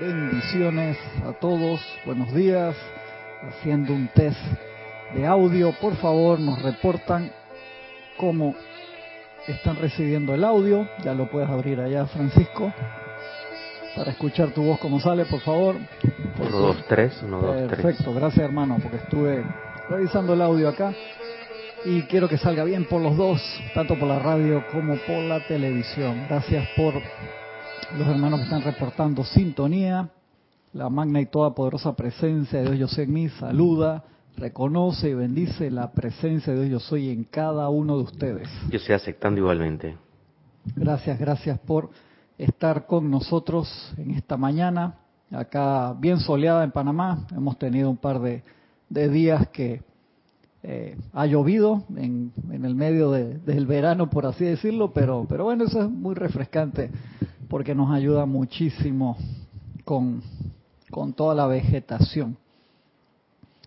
Bendiciones a todos, buenos días. Haciendo un test de audio, por favor nos reportan cómo están recibiendo el audio. Ya lo puedes abrir allá, Francisco, para escuchar tu voz como sale, por favor. 1, 2, 3, 1, 2, 3. Perfecto, gracias hermano, porque estuve revisando el audio acá y quiero que salga bien por los dos, tanto por la radio como por la televisión. Gracias por los hermanos que están reportando sintonía. La magna y toda poderosa presencia de Dios Yo Soy en mí saluda, reconoce y bendice la presencia de Dios Yo Soy en cada uno de ustedes. Yo estoy aceptando igualmente. Gracias, gracias por estar con nosotros en esta mañana, acá bien soleada en Panamá. Hemos tenido un par de, de días que eh, ha llovido en, en el medio de, del verano, por así decirlo, pero, pero bueno, eso es muy refrescante porque nos ayuda muchísimo con, con toda la vegetación.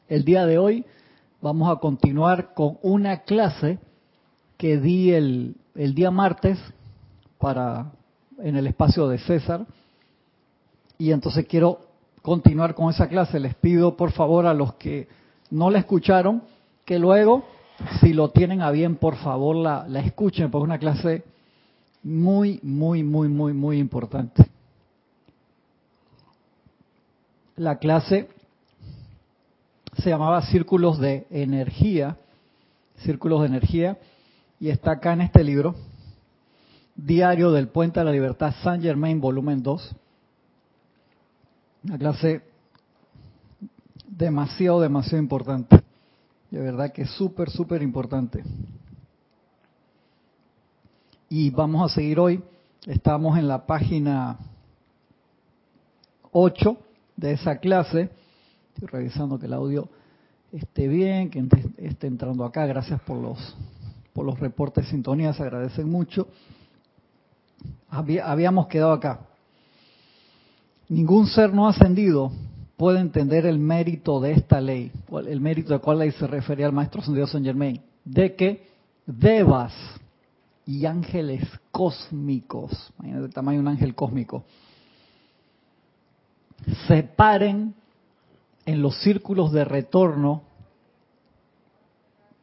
El día de hoy vamos a continuar con una clase que di el, el día martes para en el espacio de César y entonces quiero continuar con esa clase. Les pido por favor a los que no la escucharon que luego, si lo tienen a bien, por favor la, la escuchen, porque es una clase muy, muy, muy, muy, muy importante. La clase se llamaba Círculos de Energía, Círculos de Energía, y está acá en este libro, Diario del Puente a la Libertad, Saint Germain, volumen 2. Una clase demasiado, demasiado importante. De verdad que súper, súper importante. Y vamos a seguir hoy. Estamos en la página 8 de esa clase. Estoy revisando que el audio esté bien, que esté entrando acá. Gracias por los por los reportes de sintonía, se agradecen mucho. Habíamos quedado acá. Ningún ser no ascendido puede entender el mérito de esta ley. El mérito de cuál ley se refería al maestro ascendido Saint Germain. De que devas y ángeles cósmicos, imagínate el tamaño de un ángel cósmico, se paren en los círculos de retorno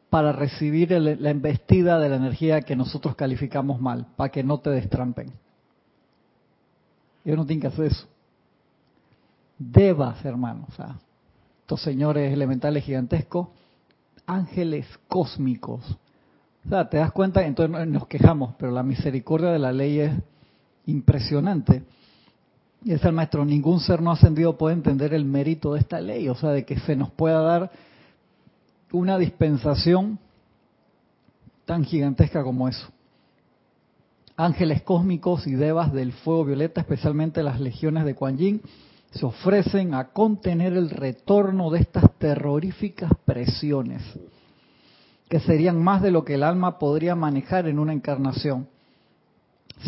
para recibir el, la embestida de la energía que nosotros calificamos mal, para que no te destrampen. Ellos no tienen que hacer eso. Devas, hermanos, o sea, estos señores elementales gigantescos, ángeles cósmicos. O sea, te das cuenta, entonces nos quejamos, pero la misericordia de la ley es impresionante. Y es el maestro, ningún ser no ascendido puede entender el mérito de esta ley, o sea, de que se nos pueda dar una dispensación tan gigantesca como eso. Ángeles cósmicos y devas del fuego violeta, especialmente las legiones de Kuan Yin, se ofrecen a contener el retorno de estas terroríficas presiones, que serían más de lo que el alma podría manejar en una encarnación.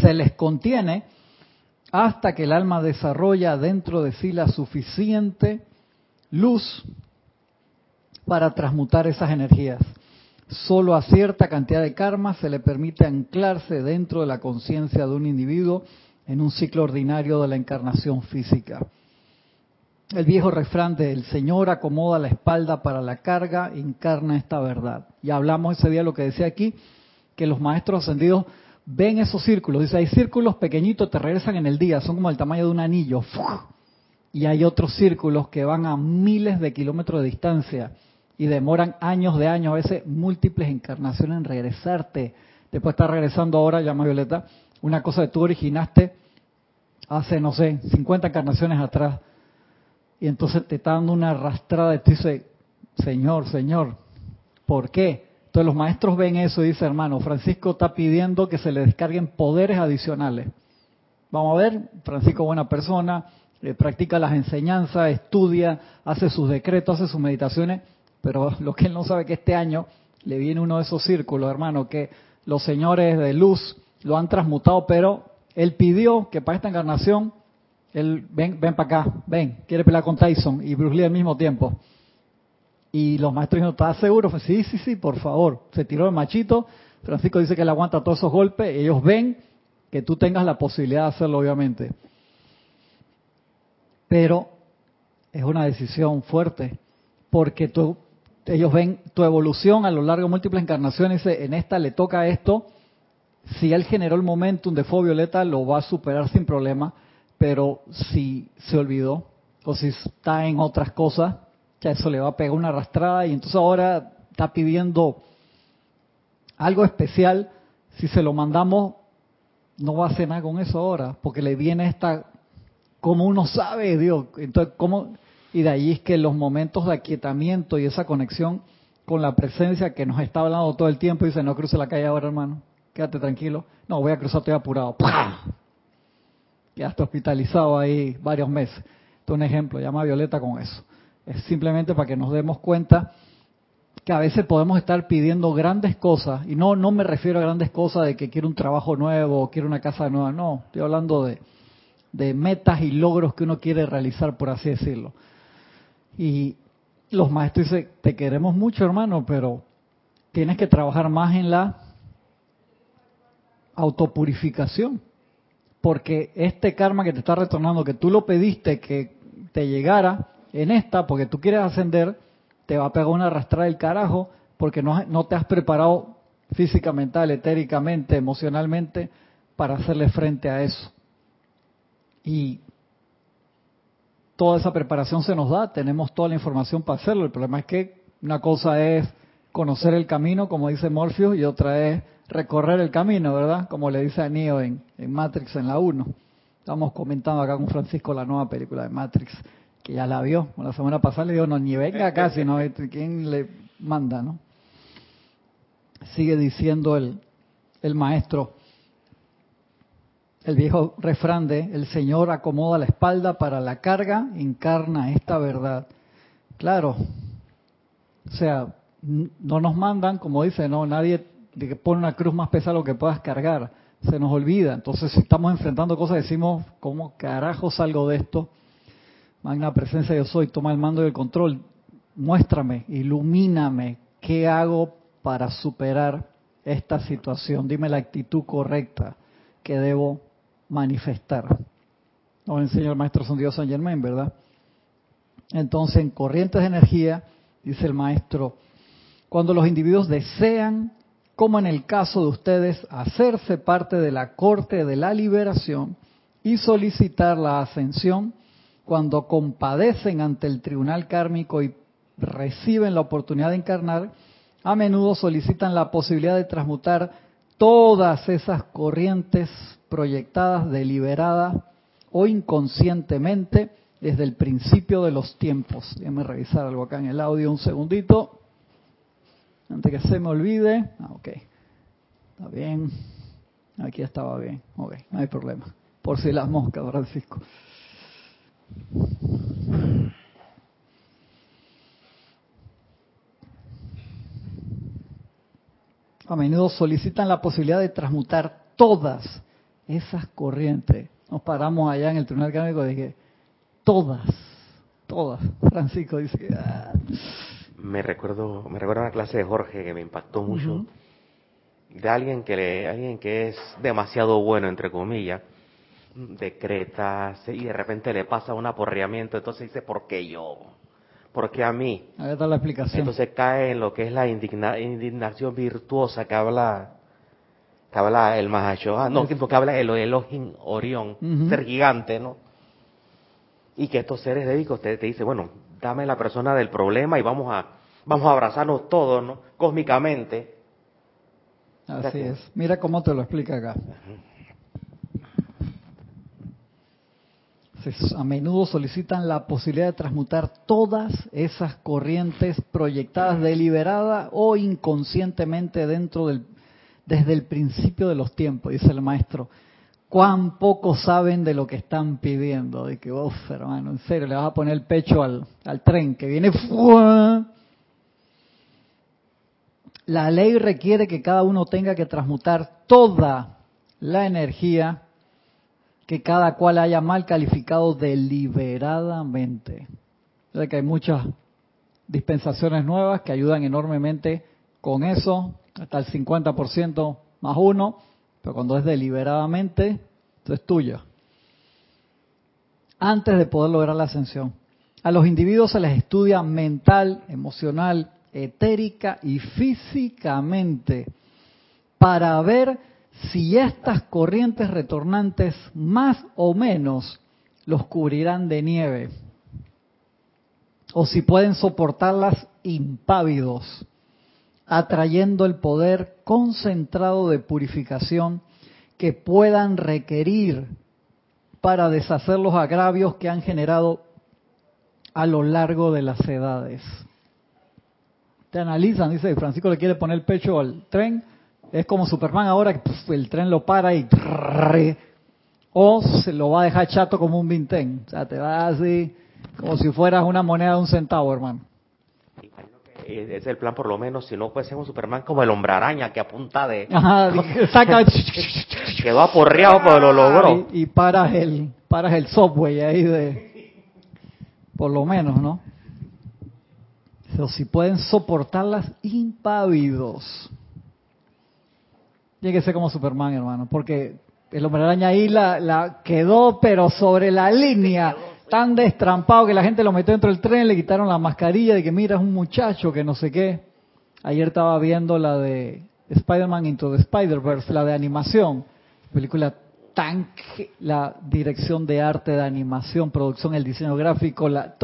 Se les contiene hasta que el alma desarrolla dentro de sí la suficiente luz para transmutar esas energías. Solo a cierta cantidad de karma se le permite anclarse dentro de la conciencia de un individuo en un ciclo ordinario de la encarnación física. El viejo refrán de el Señor acomoda la espalda para la carga encarna esta verdad. Y hablamos ese día lo que decía aquí, que los maestros ascendidos ven esos círculos. Dice, hay círculos pequeñitos, te regresan en el día, son como el tamaño de un anillo. Y hay otros círculos que van a miles de kilómetros de distancia y demoran años de años, a veces múltiples encarnaciones en regresarte. Después está regresando ahora, llama Violeta, una cosa que tú originaste hace, no sé, 50 encarnaciones atrás. Y entonces te está dando una arrastrada y te dice, Señor, Señor, ¿por qué? Entonces los maestros ven eso y dicen, hermano, Francisco está pidiendo que se le descarguen poderes adicionales. Vamos a ver, Francisco buena persona, eh, practica las enseñanzas, estudia, hace sus decretos, hace sus meditaciones, pero lo que él no sabe que este año le viene uno de esos círculos, hermano, que los señores de luz lo han transmutado, pero él pidió que para esta encarnación, él, ven, ven para acá, ven, quiere pelear con Tyson y Bruce Lee al mismo tiempo. Y los maestros dijeron, ¿estás seguro? Fue, sí, sí, sí, por favor. Se tiró el machito, Francisco dice que él aguanta todos esos golpes, ellos ven que tú tengas la posibilidad de hacerlo, obviamente. Pero es una decisión fuerte, porque ellos ven tu evolución a lo largo de múltiples encarnaciones, y en esta le toca esto, si él generó el momentum de fuego violeta, lo va a superar sin problema, pero si se olvidó o si está en otras cosas, ya eso le va a pegar una arrastrada y entonces ahora está pidiendo algo especial. Si se lo mandamos, no va a hacer nada con eso ahora, porque le viene esta, como uno sabe, Dios, entonces, ¿cómo? Y de ahí es que los momentos de aquietamiento y esa conexión con la presencia que nos está hablando todo el tiempo, dice, no cruce la calle ahora, hermano quédate tranquilo. No, voy a cruzar, estoy apurado. ¡Pah! Quedaste hospitalizado ahí varios meses. Esto es un ejemplo, llama a Violeta con eso. Es simplemente para que nos demos cuenta que a veces podemos estar pidiendo grandes cosas, y no, no me refiero a grandes cosas de que quiero un trabajo nuevo quiero una casa nueva, no, estoy hablando de, de metas y logros que uno quiere realizar, por así decirlo. Y los maestros dicen, te queremos mucho hermano, pero tienes que trabajar más en la autopurificación. Porque este karma que te está retornando, que tú lo pediste que te llegara en esta, porque tú quieres ascender, te va a pegar una arrastrada del carajo, porque no, no te has preparado física, mental, etéricamente, emocionalmente, para hacerle frente a eso. Y toda esa preparación se nos da, tenemos toda la información para hacerlo. El problema es que una cosa es conocer el camino, como dice Morpheus, y otra es recorrer el camino, ¿verdad? Como le dice a Neo en, Matrix en la 1. Estamos comentando acá con Francisco la nueva película de Matrix, que ya la vio. La semana pasada le digo, no, ni venga acá, sino quién le manda, ¿no? Sigue diciendo el, el maestro, el viejo refrán de, el Señor acomoda la espalda para la carga, encarna esta verdad. Claro, o sea, no nos mandan, como dice, no, nadie de que pone una cruz más pesada lo que puedas cargar. Se nos olvida. Entonces, si estamos enfrentando cosas, decimos, ¿cómo carajo salgo de esto? Magna presencia yo soy, toma el mando y el control. Muéstrame, ilumíname, ¿qué hago para superar esta situación? Dime la actitud correcta que debo manifestar. Nos enseña el maestro San Dios San Germain, ¿verdad? Entonces, en corrientes de energía, dice el maestro, cuando los individuos desean como en el caso de ustedes, hacerse parte de la corte de la liberación y solicitar la ascensión cuando compadecen ante el tribunal kármico y reciben la oportunidad de encarnar, a menudo solicitan la posibilidad de transmutar todas esas corrientes proyectadas deliberada o inconscientemente desde el principio de los tiempos. Déjame revisar algo acá en el audio un segundito. Antes que se me olvide. Ah, ok. Está bien. Aquí estaba bien. Ok, no hay problema. Por si las moscas, Francisco. A menudo solicitan la posibilidad de transmutar todas esas corrientes. Nos paramos allá en el tribunal cárnico y dije, todas, todas. Francisco dice. Ah, me recuerdo, me recuerdo una clase de Jorge que me impactó mucho, de alguien que, le, alguien que es demasiado bueno, entre comillas, decreta y de repente le pasa un aporreamiento, entonces dice, ¿por qué yo? ¿Por qué a mí? Ahí está la explicación. Entonces cae en lo que es la indignación virtuosa que habla que habla el Mahashoah, no, que habla el Elohim Orión, ser gigante, ¿no? Y que estos seres de usted te dice, bueno, dame la persona del problema y vamos a, vamos a abrazarnos todos, ¿no? Cósmicamente. Así es. Mira cómo te lo explica acá. A menudo solicitan la posibilidad de transmutar todas esas corrientes proyectadas deliberada o inconscientemente dentro del, desde el principio de los tiempos, dice el maestro cuán poco saben de lo que están pidiendo. De que, uff, hermano, en serio, le vas a poner el pecho al, tren que viene. La ley requiere que cada uno tenga que transmutar toda la energía que cada cual haya mal calificado deliberadamente. Que hay muchas dispensaciones nuevas que ayudan enormemente con eso, hasta el 50% más uno, pero cuando es deliberadamente, es tuyo. antes de poder lograr la ascensión. A los individuos se les estudia mental, emocional, etérica y físicamente para ver si estas corrientes retornantes más o menos los cubrirán de nieve o si pueden soportarlas impávidos, atrayendo el poder concentrado de purificación que puedan requerir para deshacer los agravios que han generado a lo largo de las edades. Te analizan, dice Francisco le quiere poner el pecho al tren, es como Superman ahora que el tren lo para y o se lo va a dejar chato como un vintén, o sea, te va así como si fueras una moneda de un centavo, hermano. Es el plan, por lo menos, si no fuese un Superman como el hombre araña que apunta de. Ajá, saca. Quedó aporreado, pero lo logró. Y, paras el, paras el software ahí de. Por lo menos, ¿no? Pero si pueden soportarlas impávidos. Tiene que ser como Superman, hermano, porque el hombre araña ahí la, la quedó, pero sobre la línea tan destrampado que la gente lo metió dentro del tren, le quitaron la mascarilla de que mira, es un muchacho que no sé qué. Ayer estaba viendo la de Spider-Man Into the Spider-Verse, la de animación. Película tan... La dirección de arte, de animación, producción, el diseño gráfico, la...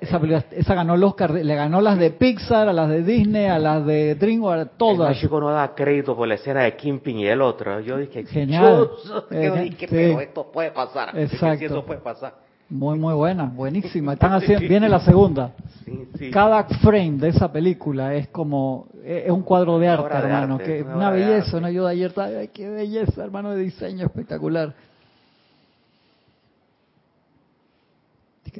esa, esa ganó el Oscar, le ganó las de Pixar, a las de Disney, a las de DreamWorks, todas. El chico no da crédito por la escena de Kimping y el otro. Yo dije, genial. Yo dije, pero esto puede pasar. Exacto. Eso puede pasar. Muy, muy buena, buenísima. Están haciendo, viene la segunda. Cada frame de esa película es como, es un cuadro de arte, hermano. que una, belleza, una ayuda ayer, ay, qué belleza, hermano, de diseño espectacular.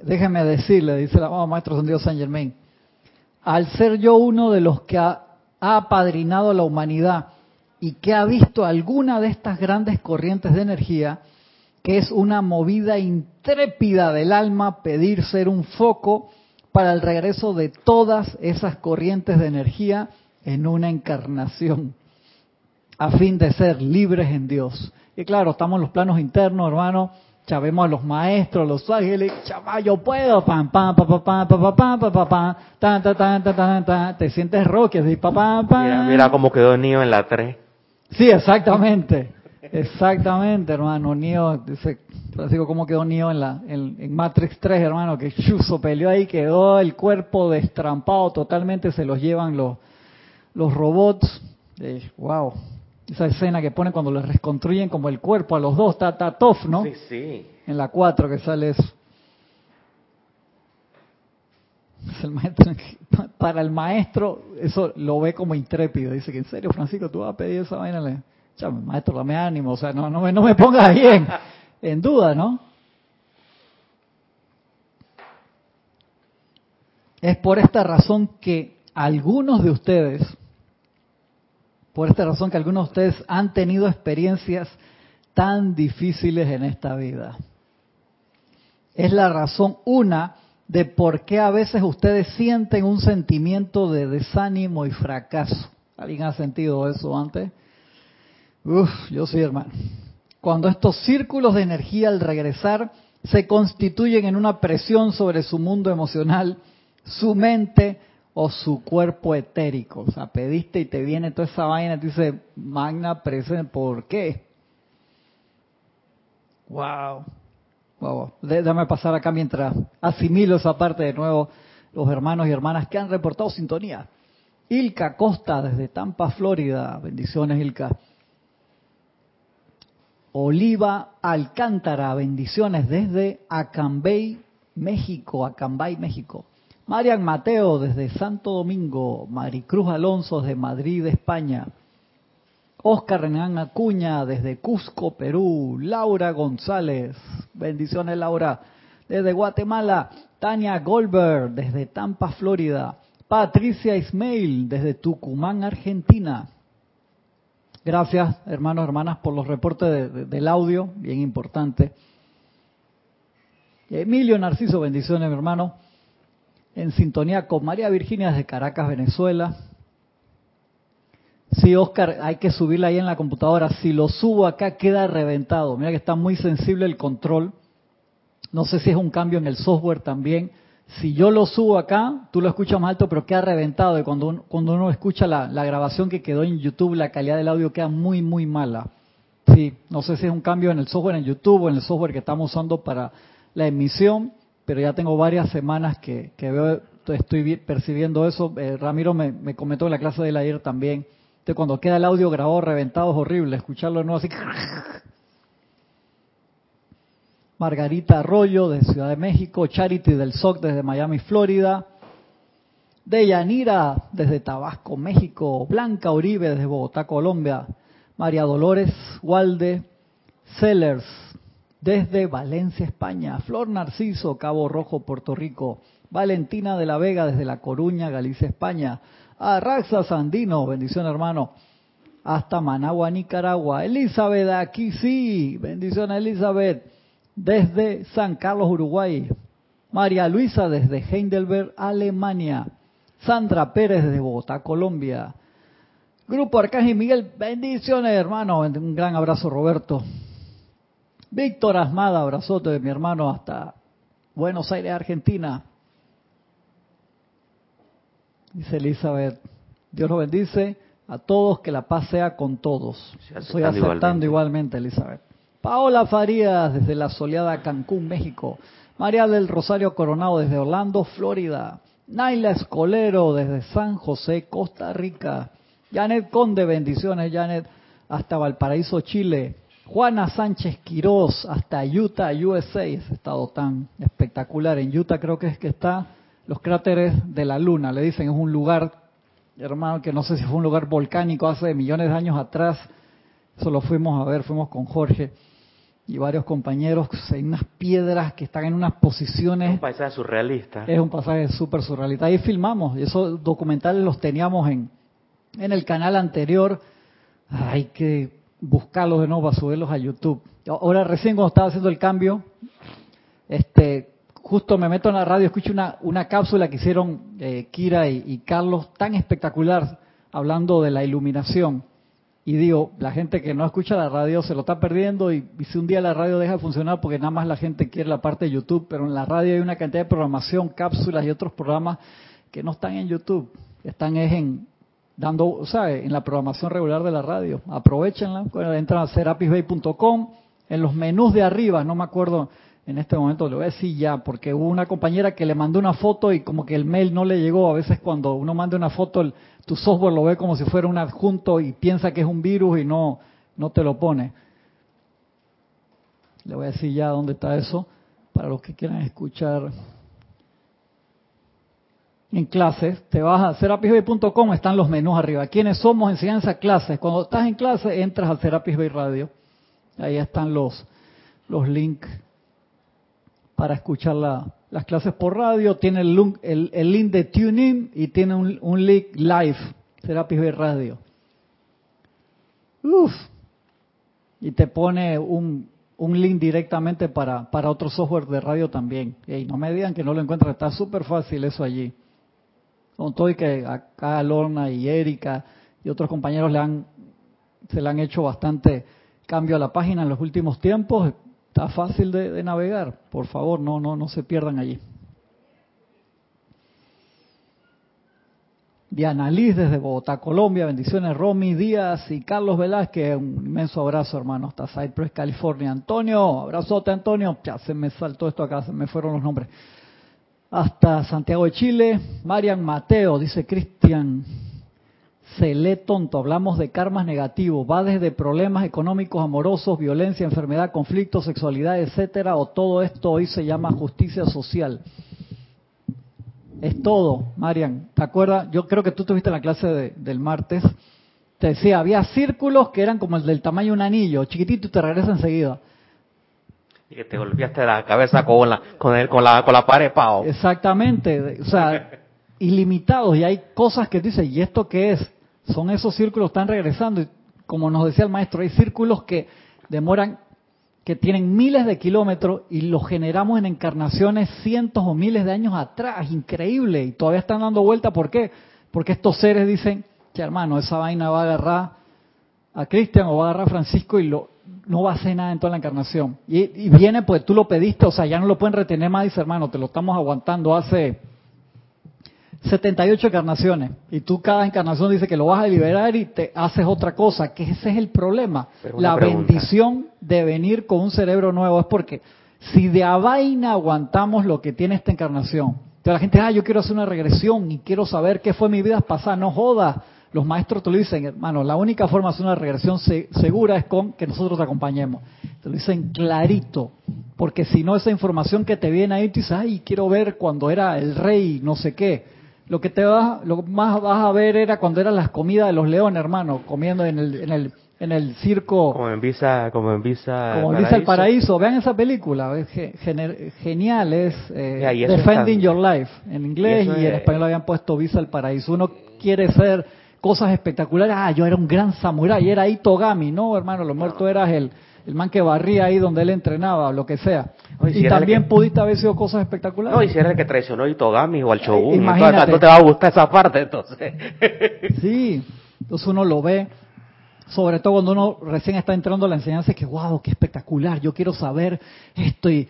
Déjeme decirle, dice la oh, maestro San Dios San Germain, al ser yo uno de los que ha, ha apadrinado a la humanidad y que ha visto alguna de estas grandes corrientes de energía, que es una movida intrépida del alma pedir ser un foco para el regreso de todas esas corrientes de energía en una encarnación, a fin de ser libres en Dios. Y claro, estamos en los planos internos, hermano, Chavemos a los maestros, los ángeles, chaval, yo puedo, pam, pam, pam, pam, pam, pam, pam, pam, pam, pam, tan, tan, tan, tan, tan, te sientes roque, así, pam, pam, pam. Mira, mira cómo quedó el niño en la 3. Sí, exactamente. Exactamente, hermano. Neo, dice Francisco, ¿cómo quedó Neo en, la, en, Matrix 3, hermano? Que chuzo peleó ahí, quedó el cuerpo destrampado totalmente, se los llevan los, los robots. wow. Esa escena que ponen cuando les reconstruyen como el cuerpo a los dos, está, está tough, ¿no? Sí, sí. En la 4 que sale eso. el maestro, para el maestro, eso lo ve como intrépido. Dice que en serio, Francisco, tú vas a pedir esa vaina maestro, dame ánimo, o sea, no, no, me, no me pongas ahí en, en duda, ¿no? Es por esta razón que algunos de ustedes, por esta razón que algunos de ustedes han tenido experiencias tan difíciles en esta vida. Es la razón una de por qué a veces ustedes sienten un sentimiento de desánimo y fracaso. ¿Alguien ha sentido eso antes? Uf, yo sí, hermano. Cuando estos círculos de energía al regresar se constituyen en una presión sobre su mundo emocional, su mente o su cuerpo etérico. O sea, pediste y te viene toda esa vaina y te dice, magna presencia, ¿por qué? Wow. Wow. Déjame pasar acá mientras asimilo esa parte de nuevo. Los hermanos y hermanas que han reportado sintonía. Ilka Costa desde Tampa, Florida. Bendiciones, Ilka. Oliva Alcántara, bendiciones desde Acambay, México, Acambay, México. Marian Mateo desde Santo Domingo, Maricruz Alonso desde Madrid, España. Oscar Renan Acuña desde Cusco, Perú. Laura González, bendiciones Laura, desde Guatemala. Tania Goldberg desde Tampa, Florida. Patricia Ismail desde Tucumán, Argentina. Gracias, hermanos, hermanas, por los reportes del audio, bien importante. Emilio Narciso, bendiciones, hermano. En sintonía con María Virginia desde Caracas, Venezuela. Sí, Oscar, hay que subirla ahí en la computadora. Si lo subo acá, queda reventado. Mira que está muy sensible el control No sé si es un cambio en el software también. Si yo lo subo acá, tú lo escuchas más alto, pero queda reventado. Y cuando uno, cuando uno escucha la, la grabación que quedó en YouTube, la calidad del audio queda muy, muy mala. Sí, no sé si es un cambio en el software en YouTube o en el software que estamos usando para la emisión, pero ya tengo varias semanas que, que veo, estoy percibiendo eso. Eh, Ramiro me, me, comentó en la clase del ayer también. Entonces, cuando queda el audio grabado reventado es horrible, escucharlo no así. Margarita Arroyo de Ciudad de México, Charity del SOC desde Miami, Florida, Deyanira desde Tabasco, México, Blanca Uribe desde Bogotá, Colombia, María Dolores Walde, Sellers desde Valencia, España, Flor Narciso, Cabo Rojo, Puerto Rico, Valentina de la Vega desde La Coruña, Galicia, España, Arraxa Sandino, bendición hermano, hasta Managua, Nicaragua, Elizabeth, aquí sí, bendición Elizabeth, desde San Carlos, Uruguay. María Luisa desde Heidelberg, Alemania. Sandra Pérez desde Bogotá, Colombia. Grupo Arcángel Miguel, bendiciones hermano. Un gran abrazo Roberto. Víctor Asmada, abrazote de mi hermano hasta Buenos Aires, Argentina. Dice Elizabeth, Dios lo bendice a todos, que la paz sea con todos. Estoy aceptando igualmente Elizabeth. Paola Farías desde la soleada Cancún, México. María del Rosario Coronado desde Orlando, Florida. Naila Escolero desde San José, Costa Rica. Janet Conde, bendiciones Janet, hasta Valparaíso, Chile. Juana Sánchez Quirós hasta Utah, USA, ese estado tan espectacular. En Utah creo que es que está los cráteres de la luna, le dicen, es un lugar, hermano, que no sé si fue un lugar volcánico hace millones de años atrás. Eso lo fuimos a ver, fuimos con Jorge y varios compañeros, hay unas piedras que están en unas posiciones. Es un paisaje surrealista. Es un pasaje súper surrealista. Ahí filmamos, y esos documentales los teníamos en, en el canal anterior. Hay que buscarlos de nuevo para subirlos a YouTube. Ahora recién cuando estaba haciendo el cambio, este, justo me meto en la radio, escucho una, una cápsula que hicieron eh, Kira y Carlos tan espectacular hablando de la iluminación y digo, la gente que no escucha la radio se lo está perdiendo y, si un día la radio deja de funcionar porque nada más la gente quiere la parte de YouTube, pero en la radio hay una cantidad de programación, cápsulas y otros programas que no están en YouTube, están en dando, sea, en la programación regular de la radio. Aprovechenla, entran a serapisbay.com, en los menús de arriba, no me acuerdo en este momento, le voy a decir ya, porque hubo una compañera que le mandó una foto y como que el mail no le llegó. A veces cuando uno manda una foto, el, tu software lo ve como si fuera un adjunto y piensa que es un virus y no, no te lo pone. Le voy a decir ya dónde está eso para los que quieran escuchar en clases. Te vas a serapisbay.com, están los menús arriba. ¿Quiénes somos? Enseñanza clases. Cuando estás en clase, entras al Serapis Bay Radio. Ahí están los, los links para escuchar las clases por radio, tiene el, el, link de TuneIn y tiene un, link live, Serapis Bay Radio. Uf. Y te pone un, un link directamente para, para otro software de radio también. Y no me digan que no lo encuentran, está súper fácil eso allí. Con todo y que acá Lorna y Erika y otros compañeros le han, se le han hecho bastante cambio a la página en los últimos tiempos, Está fácil de, navegar. Por favor, no, no, no se pierdan allí. Diana Liz desde Bogotá, Colombia. Bendiciones, Romy Díaz y Carlos Velázquez. Un inmenso abrazo, hermano, hasta Cypress, California. Antonio, abrazote, Antonio. Ya se me saltó esto acá, se me fueron los nombres. Hasta Santiago de Chile. Marian Mateo, dice Cristian se lee tonto. Hablamos de karmas negativos. Va desde problemas económicos, amorosos, violencia, enfermedad, conflicto, sexualidad, etcétera, o todo esto hoy se llama justicia social. Es todo, Marian. ¿Te acuerdas? Yo creo que tú tuviste la clase del martes. Te decía, había círculos que eran como el del tamaño de un anillo, chiquitito y te regresa enseguida. Y que te golpeaste la cabeza con la, con, el, con la, con la pared, pao. Exactamente. O sea, ilimitados. Y hay cosas que dices, ¿y esto qué es? Son esos círculos que están regresando. Y como nos decía el maestro, hay círculos que demoran, que tienen miles de kilómetros y los generamos en encarnaciones cientos o miles de años atrás. Increíble. Y todavía están dando vuelta. ¿Por qué? Porque estos seres dicen, que hermano, esa vaina va a agarrar a Cristian o va a agarrar a Francisco y lo no va a hacer nada en toda la encarnación. Y, viene, pues tú lo pediste, o sea, ya no lo pueden retener más, dice hermano, te lo estamos aguantando hace 78 encarnaciones. Y tú cada encarnación dice que lo vas a liberar y te haces otra cosa, que ese es el problema. La bendición de venir con un cerebro nuevo es porque si de a vaina aguantamos lo que tiene esta encarnación, entonces la gente, ah, yo quiero hacer una regresión y quiero saber qué fue mi vida pasada, no joda los maestros te lo dicen, hermano, la única forma de hacer una regresión segura es con que nosotros te acompañemos. Te lo dicen clarito, porque si no esa información que te viene ahí, tú dices, ay, quiero ver cuando era el rey, no sé qué. Lo que te vas, lo más vas a ver era cuando eran las comidas de los leones, hermano, comiendo en el, en el, en el circo. Como en Visa, como en Visa. Como en Visa el Paraíso. Vean esa película, es genial, es eh, Defending Your Life en inglés y en español habían puesto Visa el Paraíso. Uno quiere ser cosas espectaculares. Ah, yo era un gran samurái, era Itogami. No, hermano, lo muerto eras el, el man que barría ahí donde él entrenaba, lo que sea. y también pudiste haber sido cosas espectaculares. No, y si era el que traicionó a Itogami o al Shogun, Imagínate. no te va a gustar esa parte, entonces. sí, entonces uno lo ve, sobre todo cuando uno recién está entrando a la enseñanza, es que, wow, qué espectacular, yo quiero saber esto y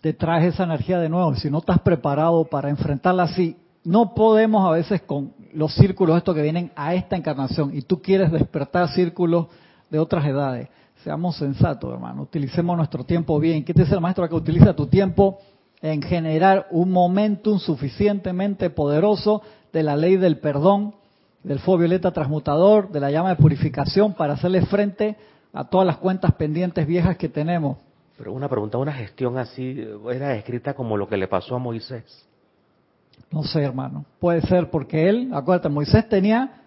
te traes esa energía de nuevo. Si no estás preparado para enfrentarla así, no podemos a veces con los círculos estos que vienen a esta encarnación y tú quieres despertar círculos de otras edades. Seamos sensatos, hermano. Utilicemos nuestro tiempo bien. ¿Qué te dice el maestro que utiliza tu tiempo en generar un momentum suficientemente poderoso de la ley del perdón, del fuego violeta transmutador, de la llama de purificación para hacerle frente a todas las cuentas pendientes viejas que tenemos? Pero una pregunta, una gestión así era escrita como lo que le pasó a Moisés. No sé, hermano. Puede ser porque él, acuérdate, Moisés tenía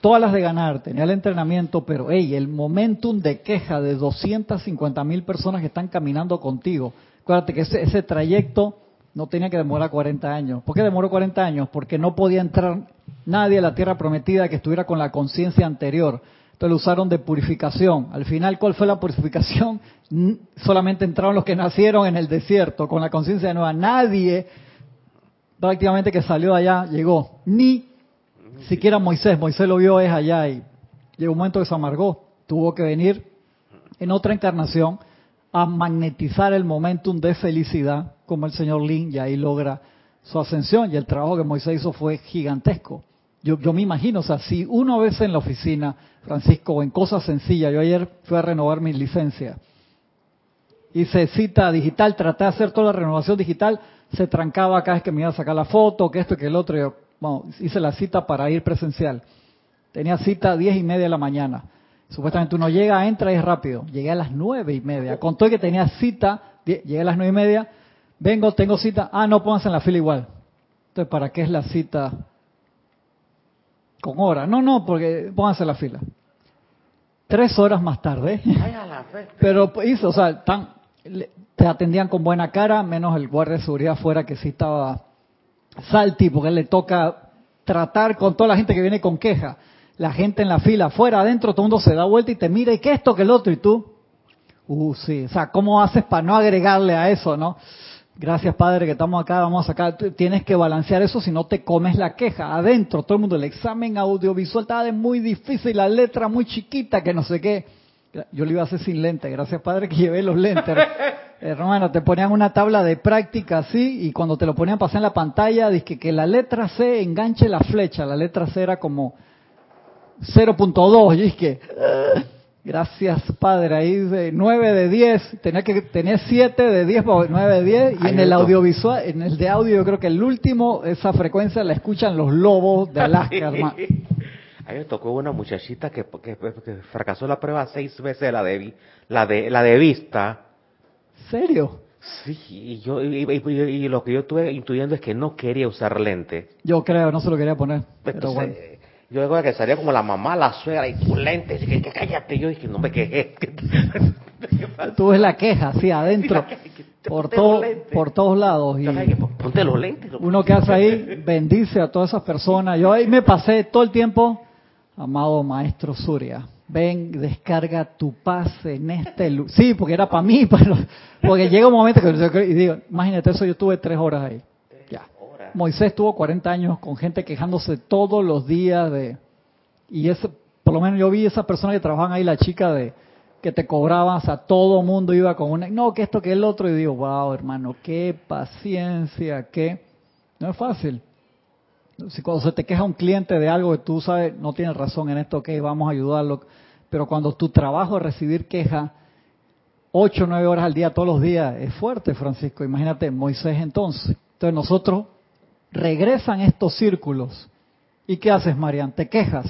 todas las de ganar, tenía el entrenamiento, pero hey, el momentum de queja de 250 mil personas que están caminando contigo. Acuérdate que ese, ese trayecto no tenía que demorar 40 años. ¿Por qué demoró 40 años? Porque no podía entrar nadie a la tierra prometida que estuviera con la conciencia anterior. Entonces lo usaron de purificación. Al final, ¿cuál fue la purificación? Solamente entraron los que nacieron en el desierto con la conciencia nueva. Nadie prácticamente que salió de allá, llegó. Ni siquiera Moisés, Moisés lo vio es allá y llegó un momento que se amargó. Tuvo que venir en otra encarnación a magnetizar el momentum de felicidad como el señor Lin y ahí logra su ascensión y el trabajo que Moisés hizo fue gigantesco. Yo, me imagino, o sea, si uno ve en la oficina, Francisco, en cosas sencillas, yo ayer fui a renovar mi licencia, hice cita digital, traté de hacer toda la renovación digital, se trancaba cada vez que me iba a sacar la foto, que esto, que el otro. Yo, bueno, hice la cita para ir presencial. Tenía cita a diez y media de la mañana. Supuestamente uno llega, entra y es rápido. Llegué a las nueve y media. Contó que tenía cita, llegué a las nueve y media. Vengo, tengo cita. Ah, no, pónganse en la fila igual. Entonces, ¿para qué es la cita con hora? No, no, porque pónganse en la fila. Tres horas más tarde. Pero hizo, o sea, tan, te atendían con buena cara, menos el guardia de seguridad afuera que sí estaba salti, porque él le toca tratar con toda la gente que viene con queja. La gente en la fila, afuera, adentro, todo el mundo se da vuelta y te mira, ¿y qué esto, que el otro? Y tú, uh, sí, o sea, ¿cómo haces para no agregarle a eso, no? Gracias, Padre, que estamos acá, vamos acá. Tienes que balancear eso si no te comes la queja. Adentro, todo el mundo, el examen audiovisual estaba muy difícil, la letra muy chiquita, que no sé qué. Yo lo iba a hacer sin lentes, gracias, Padre, que llevé los lentes. Hermano, te ponían una tabla de práctica así y cuando te lo ponían pasar en la pantalla, dije que la letra C enganche la flecha. La letra C era como 0.2. Yo dije, ah, gracias padre, ahí de 9 de 10, tenía que tener 7 de 10 9 de 10 y en el audiovisual, en el de audio yo creo que el último, esa frecuencia la escuchan los lobos de Alaska, hermano. A me tocó una muchachita que, fracasó la prueba seis veces la de, la de, la de vista serio? Sí, y, yo, y, lo que yo estuve intuyendo es que no quería usar lente. Yo creo, no se lo quería poner. pero bueno. Yo digo que salía como la mamá, la suegra, y tu lente, y que, que cállate. Yo dije, no me quejé. Tú ves la queja, sí, adentro, por, todo, por todos lados. Y ponte los lentes. Uno que hace ahí, bendice a todas esas personas. Yo ahí me pasé todo el tiempo, amado maestro Surya, ven, descarga tu paz en este lugar. Sí, porque era para mí, pero porque llega un momento que y digo, imagínate eso, yo tuve tres horas ahí. Ya. Moisés tuvo 40 años con gente quejándose todos los días de y ese por lo menos yo vi esas personas que trabajaban ahí, la chica de que te cobraban, o sea, todo mundo iba con una, no, que esto, que el otro, y digo, wow, hermano, qué paciencia, qué, no es fácil. Si cuando se te queja un cliente de algo que tú sabes, no tienes razón en esto, ok, vamos a ayudarlo, pero cuando tu trabajo es recibir queja, ocho o nueve horas al día, todos los días, es fuerte, Francisco. Imagínate, Moisés entonces. Entonces nosotros regresan estos círculos. ¿Y qué haces, Marian? Te quejas.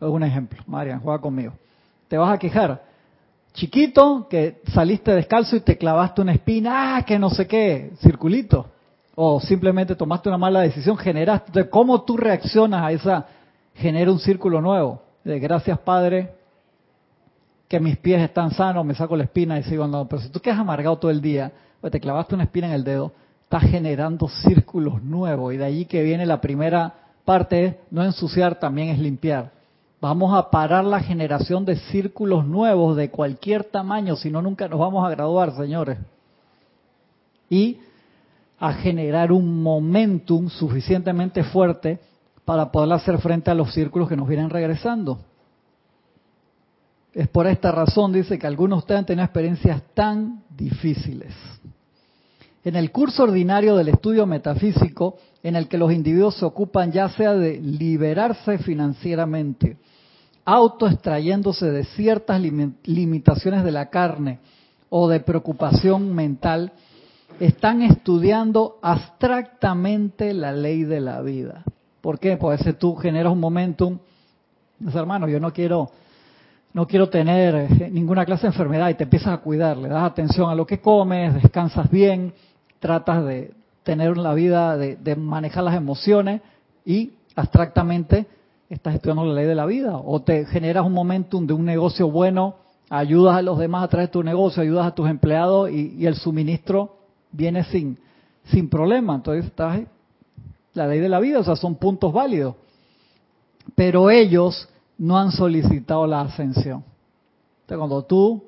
Un ejemplo. Marian, juega conmigo. Te vas a quejar. Chiquito, que saliste descalzo y te clavaste una espina, ah, que no sé qué, circulito. O simplemente tomaste una mala decisión, generaste. ¿cómo tú reaccionas a esa? Genera un círculo nuevo. De gracias, Padre, que mis pies están sanos, me saco la espina y sigo andando. Pero si tú quedas amargado todo el día, o pues te clavaste una espina en el dedo, estás generando círculos nuevos. Y de allí que viene la primera parte, no ensuciar, también es limpiar. Vamos a parar la generación de círculos nuevos de cualquier tamaño, si no nunca nos vamos a graduar, señores. Y a generar un momentum suficientemente fuerte para poder hacer frente a los círculos que nos vienen regresando. Es por esta razón, dice, que algunos de ustedes han tenido experiencias tan difíciles. En el curso ordinario del estudio metafísico, en el que los individuos se ocupan ya sea de liberarse financieramente, autoextrayéndose de ciertas limitaciones de la carne o de preocupación mental, están estudiando abstractamente la ley de la vida. ¿Por qué? Pues ese tú generas un momentum. Dices, hermano, yo no quiero no quiero tener eh, ninguna clase de enfermedad y te empiezas a cuidar, le das atención a lo que comes, descansas bien, tratas de tener la vida, de, manejar las emociones y abstractamente estás estudiando la ley de la vida o te generas un momentum de un negocio bueno, ayudas a los demás a través de tu negocio, ayudas a tus empleados y, el suministro viene sin, sin problema. Entonces estás la ley de la vida, o sea, son puntos válidos. Pero ellos no han solicitado la ascensión. Entonces, cuando tú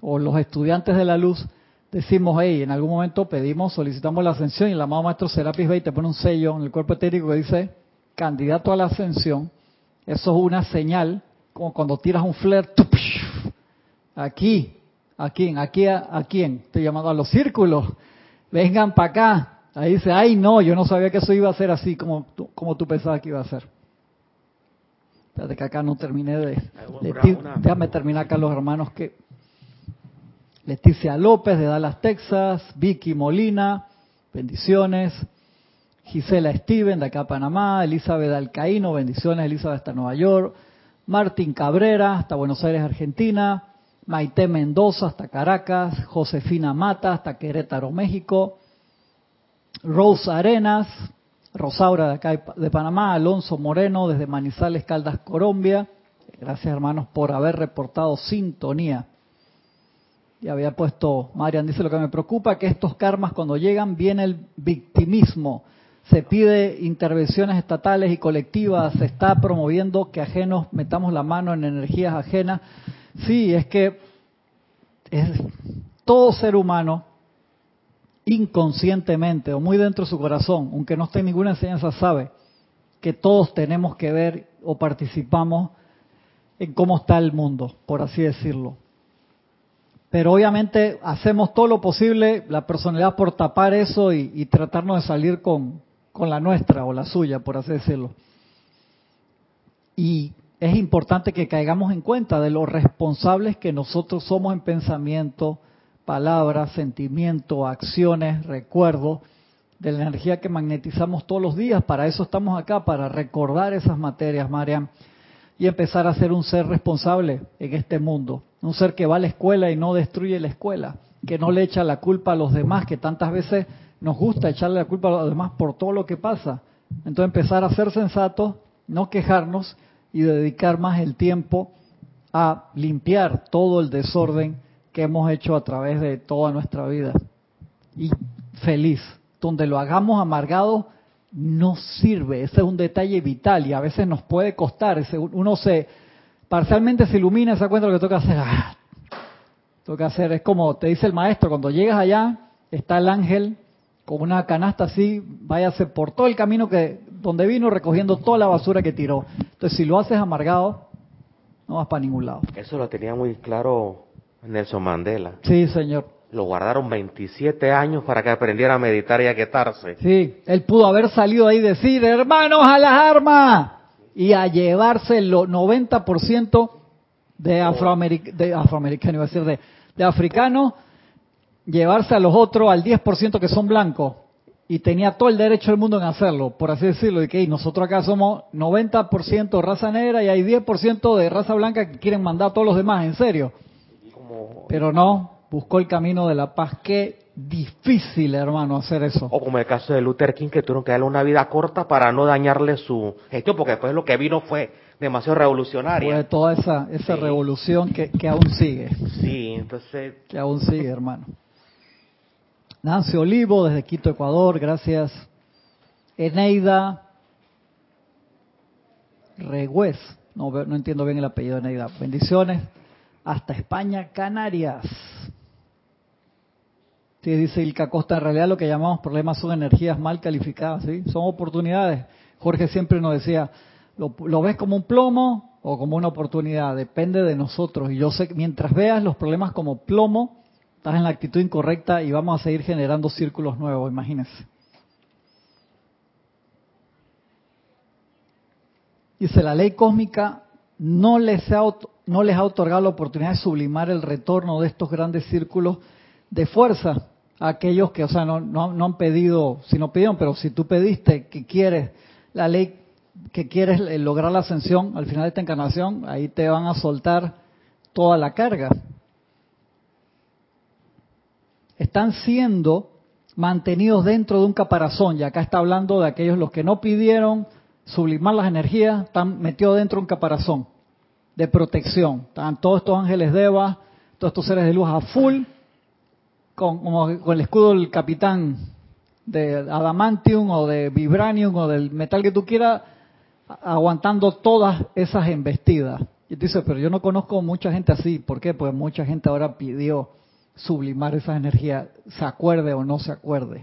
o los estudiantes de la luz decimos, hey, en algún momento pedimos, solicitamos la ascensión y el amado maestro Serapis Bey te pone un sello en el cuerpo etérico que dice candidato a la ascensión, eso es una señal, como cuando tiras un flare, aquí, ¿a quién? Aquí, ¿a, a quién? Estoy llamando a los círculos, vengan para acá. Ahí dice, ay no, yo no sabía que eso iba a ser así como, como tú pensabas que iba a ser. Espérate que acá no terminé de... déjame terminar acá los hermanos que... Leticia López de Dallas, Texas, Vicky Molina, bendiciones. Gisela Steven de acá Panamá, Elizabeth Alcaíno, bendiciones, Elizabeth hasta Nueva York. Martín Cabrera hasta Buenos Aires, Argentina. Maite Mendoza hasta Caracas. Josefina Mata hasta Querétaro, México. Rose Arenas, Rosaura de acá de Panamá, Alonso Moreno desde Manizales, Caldas, Colombia. Gracias hermanos por haber reportado sintonía. Y había puesto, Marian dice lo que me preocupa, que estos karmas cuando llegan viene el victimismo. Se pide intervenciones estatales y colectivas, se está promoviendo que ajenos metamos la mano en energías ajenas. Sí, es que es, todo ser humano inconscientemente o muy dentro de su corazón, aunque no esté en ninguna enseñanza, sabe que todos tenemos que ver o participamos en cómo está el mundo, por así decirlo. Pero obviamente hacemos todo lo posible, la personalidad, por tapar eso y, tratarnos de salir con, con la nuestra o la suya, por así decirlo. Y es importante que caigamos en cuenta de los responsables que nosotros somos en pensamiento, palabras, sentimientos, acciones, recuerdos, de la energía que magnetizamos todos los días. Para eso estamos acá, para recordar esas materias, Marian, y empezar a ser un ser responsable en este mundo. Un ser que va a la escuela y no destruye la escuela, que no le echa la culpa a los demás, que tantas veces nos gusta echarle la culpa a los demás por todo lo que pasa. Entonces empezar a ser sensatos, no quejarnos y dedicar más el tiempo a limpiar todo el desorden que hemos hecho a través de toda nuestra vida. Y feliz. Donde lo hagamos amargado no sirve. Ese es un detalle vital y a veces nos puede costar. Uno se parcialmente se ilumina se da lo que toca hacer. Ah, toca hacer. Es como te dice el maestro, cuando llegas allá, está el ángel con una canasta así, váyase por todo el camino que donde vino recogiendo toda la basura que tiró. Entonces, si lo haces amargado, no vas para ningún lado. Eso lo tenía muy claro Nelson Mandela. Sí, señor. Lo guardaron 27 años para que aprendiera a meditar y a quietarse. Sí, él pudo haber salido ahí y decir, hermanos a las armas, y a llevarse el 90% de, afroameric de afroamericanos, iba a decir, de, de africanos, llevarse a los otros al 10% que son blancos. Y tenía todo el derecho del mundo en hacerlo, por así decirlo, y que nosotros acá somos 90% raza negra y hay 10% de raza blanca que quieren mandar a todos los demás, en serio. Pero no, buscó el camino de la paz. Qué difícil, hermano, hacer eso. O como el caso de Luther King, que tuvieron que darle una vida corta para no dañarle su gestión, porque después lo que vino fue demasiado revolucionaria. Fue toda esa, esa revolución que, que aún sigue. Sí, entonces... Que aún sigue, hermano. Nancy Olivo, desde Quito, Ecuador, gracias. Eneida Regüez, no, no entiendo bien el apellido de Eneida. Bendiciones. Hasta España, Canarias. Sí, dice Ilka Costa, en realidad lo que llamamos problemas son energías mal calificadas, ¿sí? Son oportunidades. Jorge siempre nos decía, ¿lo, lo ves como un plomo o como una oportunidad? Depende de nosotros. Y yo sé que mientras veas los problemas como plomo, estás en la actitud incorrecta y vamos a seguir generando círculos nuevos, imagínense. Dice, la ley cósmica no les, ha, no les ha otorgado la oportunidad de sublimar el retorno de estos grandes círculos de fuerza a aquellos que, o sea, no, no, no han pedido, si no pidieron, pero si tú pediste que quieres la ley, que quieres lograr la ascensión al final de esta encarnación, ahí te van a soltar toda la carga están siendo mantenidos dentro de un caparazón, y acá está hablando de aquellos los que no pidieron sublimar las energías, están metidos dentro de un caparazón de protección. Están todos estos ángeles de Eva, todos estos seres de luz a full, con, con el escudo del capitán de adamantium o de vibranium o del metal que tú quieras, aguantando todas esas embestidas. Y tú dices, pero yo no conozco mucha gente así. ¿Por qué? Pues mucha gente ahora pidió sublimar esa energía, se acuerde o no se acuerde.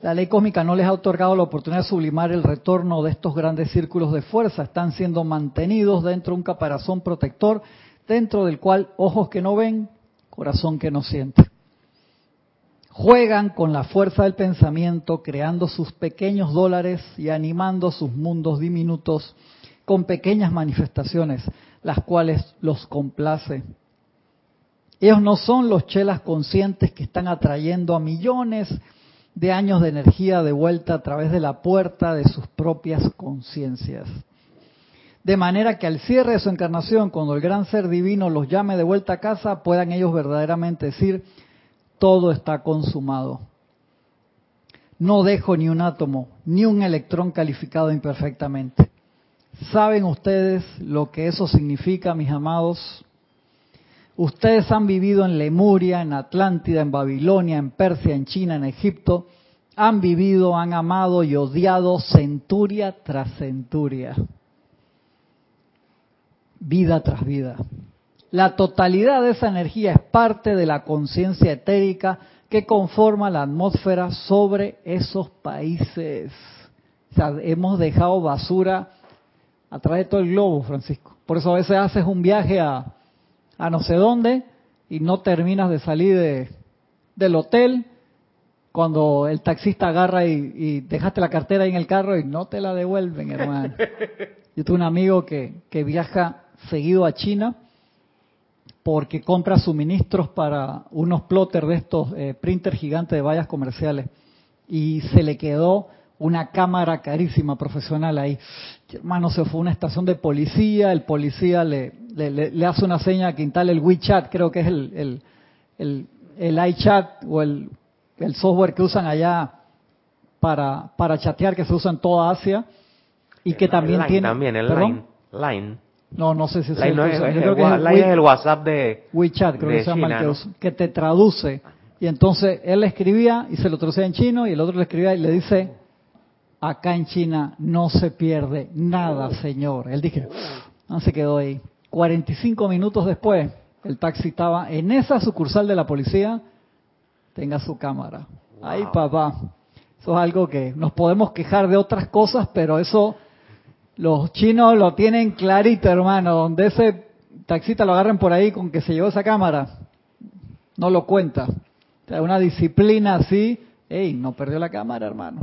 La ley cósmica no les ha otorgado la oportunidad de sublimar el retorno de estos grandes círculos de fuerza. Están siendo mantenidos dentro de un caparazón protector, dentro del cual ojos que no ven, corazón que no siente. Juegan con la fuerza del pensamiento, creando sus pequeños dólares y animando sus mundos diminutos con pequeñas manifestaciones, las cuales los complace ellos no son los chelas conscientes que están atrayendo a millones de años de energía de vuelta a través de la puerta de sus propias conciencias. De manera que al cierre de su encarnación, cuando el gran ser divino los llame de vuelta a casa, puedan ellos verdaderamente decir, todo está consumado. No dejo ni un átomo, ni un electrón calificado imperfectamente. ¿Saben ustedes lo que eso significa, mis amados? Ustedes han vivido en Lemuria, en Atlántida, en Babilonia, en Persia, en China, en Egipto. Han vivido, han amado y odiado centuria tras centuria. Vida tras vida. La totalidad de esa energía es parte de la conciencia etérica que conforma la atmósfera sobre esos países. O sea, hemos dejado basura a través de todo el globo, Francisco. Por eso a veces haces un viaje a, a no sé dónde y no terminas de salir de, del hotel cuando el taxista agarra y, dejaste la cartera ahí en el carro y no te la devuelven, hermano. Yo tuve un amigo que, que viaja seguido a China porque compra suministros para unos plotters de estos eh, printers gigantes de vallas comerciales y se le quedó una cámara carísima profesional ahí. Hermano, se fue a una estación de policía, el policía le, le, hace una seña que instale el WeChat, creo que es el, el, el, el iChat o el, el software que usan allá para, para chatear, que se usa en toda Asia y que también tiene... También el Line. Line. No, no sé si es, el, es, el, WhatsApp de WeChat, creo que se llama el que, que te traduce. Y entonces él le escribía y se lo traducía en chino y el otro le escribía y le dice, acá en China no se pierde nada, señor. Él dije, no se quedó ahí. 45 minutos después, el taxi estaba en esa sucursal de la policía, tenga su cámara. Ay, papá. Eso es algo que nos podemos quejar de otras cosas, pero eso los chinos lo tienen clarito, hermano. Donde ese taxista lo agarren por ahí con que se llevó esa cámara, no lo cuenta. O sea, una disciplina así, ey, no perdió la cámara, hermano.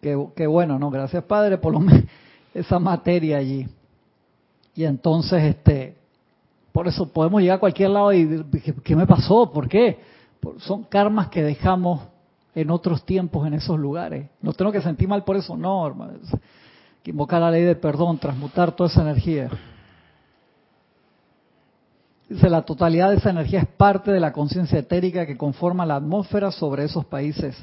Qué, qué bueno, ¿no? Gracias, Padre, por esa materia allí. Y entonces, este, por eso podemos llegar a cualquier lado y ¿qué me pasó? ¿Por qué? Son karmas que dejamos en otros tiempos en esos lugares. No tengo que sentir mal por eso, no, hermano. Que invocar la ley de perdón, transmutar toda esa energía. Dice, la totalidad de esa energía es parte de la conciencia etérica que conforma la atmósfera sobre esos países.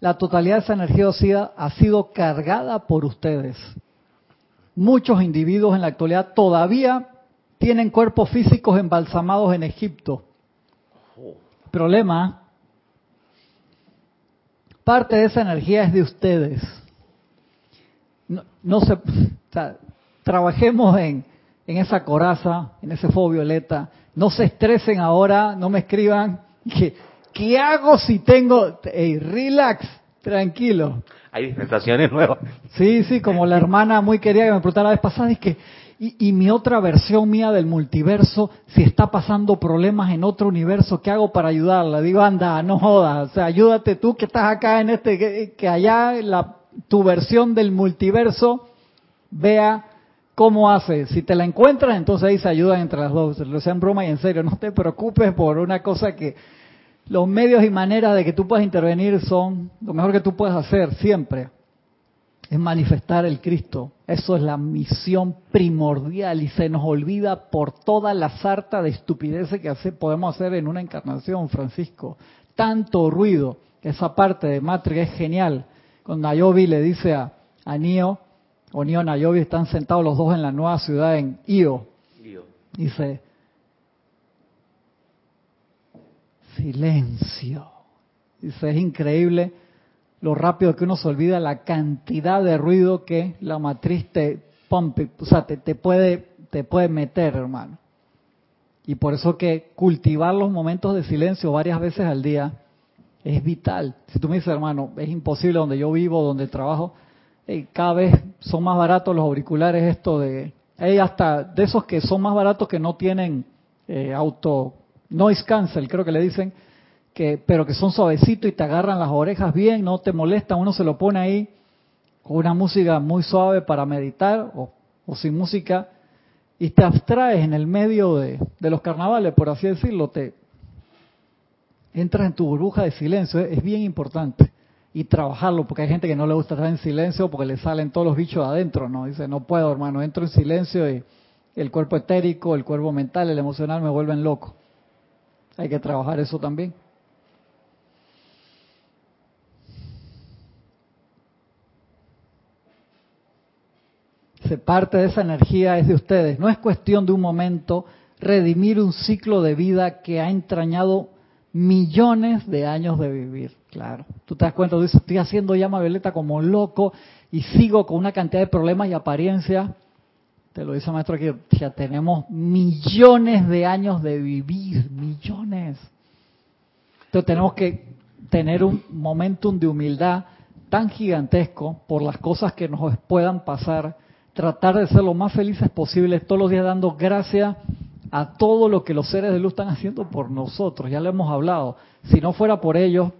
La totalidad de esa energía ha sido cargada por ustedes. Muchos individuos en la actualidad todavía tienen cuerpos físicos embalsamados en Egipto. Problema, parte de esa energía es de ustedes. No, se, trabajemos en, en esa coraza, en ese fuego violeta. No se estresen ahora, no me escriban que ¿qué hago si tengo? Hey, relax, tranquilo. Hay dispensaciones nuevas. Sí, sí, como la hermana muy querida que me preguntaba la vez pasada, es que y, mi otra versión mía del multiverso, si está pasando problemas en otro universo, ¿qué hago para ayudarla? Digo, anda, no jodas, o sea, ayúdate tú que estás acá en este, que, allá la, tu versión del multiverso vea cómo hace. Si te la encuentras, entonces ahí se ayudan entre las dos. Lo sea en broma y en serio, no te preocupes por una cosa que los medios y maneras de que tú puedas intervenir son lo mejor que tú puedes hacer siempre es manifestar el Cristo. Eso es la misión primordial y se nos olvida por toda la sarta de estupideces que hace, podemos hacer en una encarnación, Francisco. Tanto ruido. Esa parte de Matrix es genial. Cuando Nayobi le dice a, a Nio, o Nio Nayobi están sentados los dos en la nueva ciudad en Io. Dice, silencio. Dice, es increíble lo rápido que uno se olvida la cantidad de ruido que la matriz te o sea, te, puede, te puede meter, hermano. Y por eso que cultivar los momentos de silencio varias veces al día es vital. Si tú me dices, hermano, es imposible donde yo vivo, donde trabajo, cada vez son más baratos los auriculares, esto de... Hay hasta de esos que son más baratos que no tienen eh, auto noise cancel, creo que le dicen, pero que son suavecitos y te agarran las orejas bien, no te molestan, uno se lo pone ahí con una música muy suave para meditar o, sin música y te abstraes en el medio de, los carnavales, por así decirlo, te entras en tu burbuja de silencio, es, bien importante y trabajarlo, porque hay gente que no le gusta estar en silencio porque le salen todos los bichos adentro, ¿no? Dice, no puedo, hermano, entro en silencio y el cuerpo etérico, el cuerpo mental, el emocional me vuelven loco. Hay que trabajar eso también. parte de esa energía es de ustedes. No es cuestión de un momento redimir un ciclo de vida que ha entrañado millones de años de vivir. Claro, tú te das cuenta, dices, estoy haciendo llama violeta como loco y sigo con una cantidad de problemas y apariencias. Te lo dice maestro aquí, ya tenemos millones de años de vivir, millones. Entonces tenemos que tener un momentum de humildad tan gigantesco por las cosas que nos puedan pasar tratar de ser lo más felices posible todos los días dando gracias a todo lo que los seres de luz están haciendo por nosotros. Ya lo hemos hablado. Si no fuera por ellos,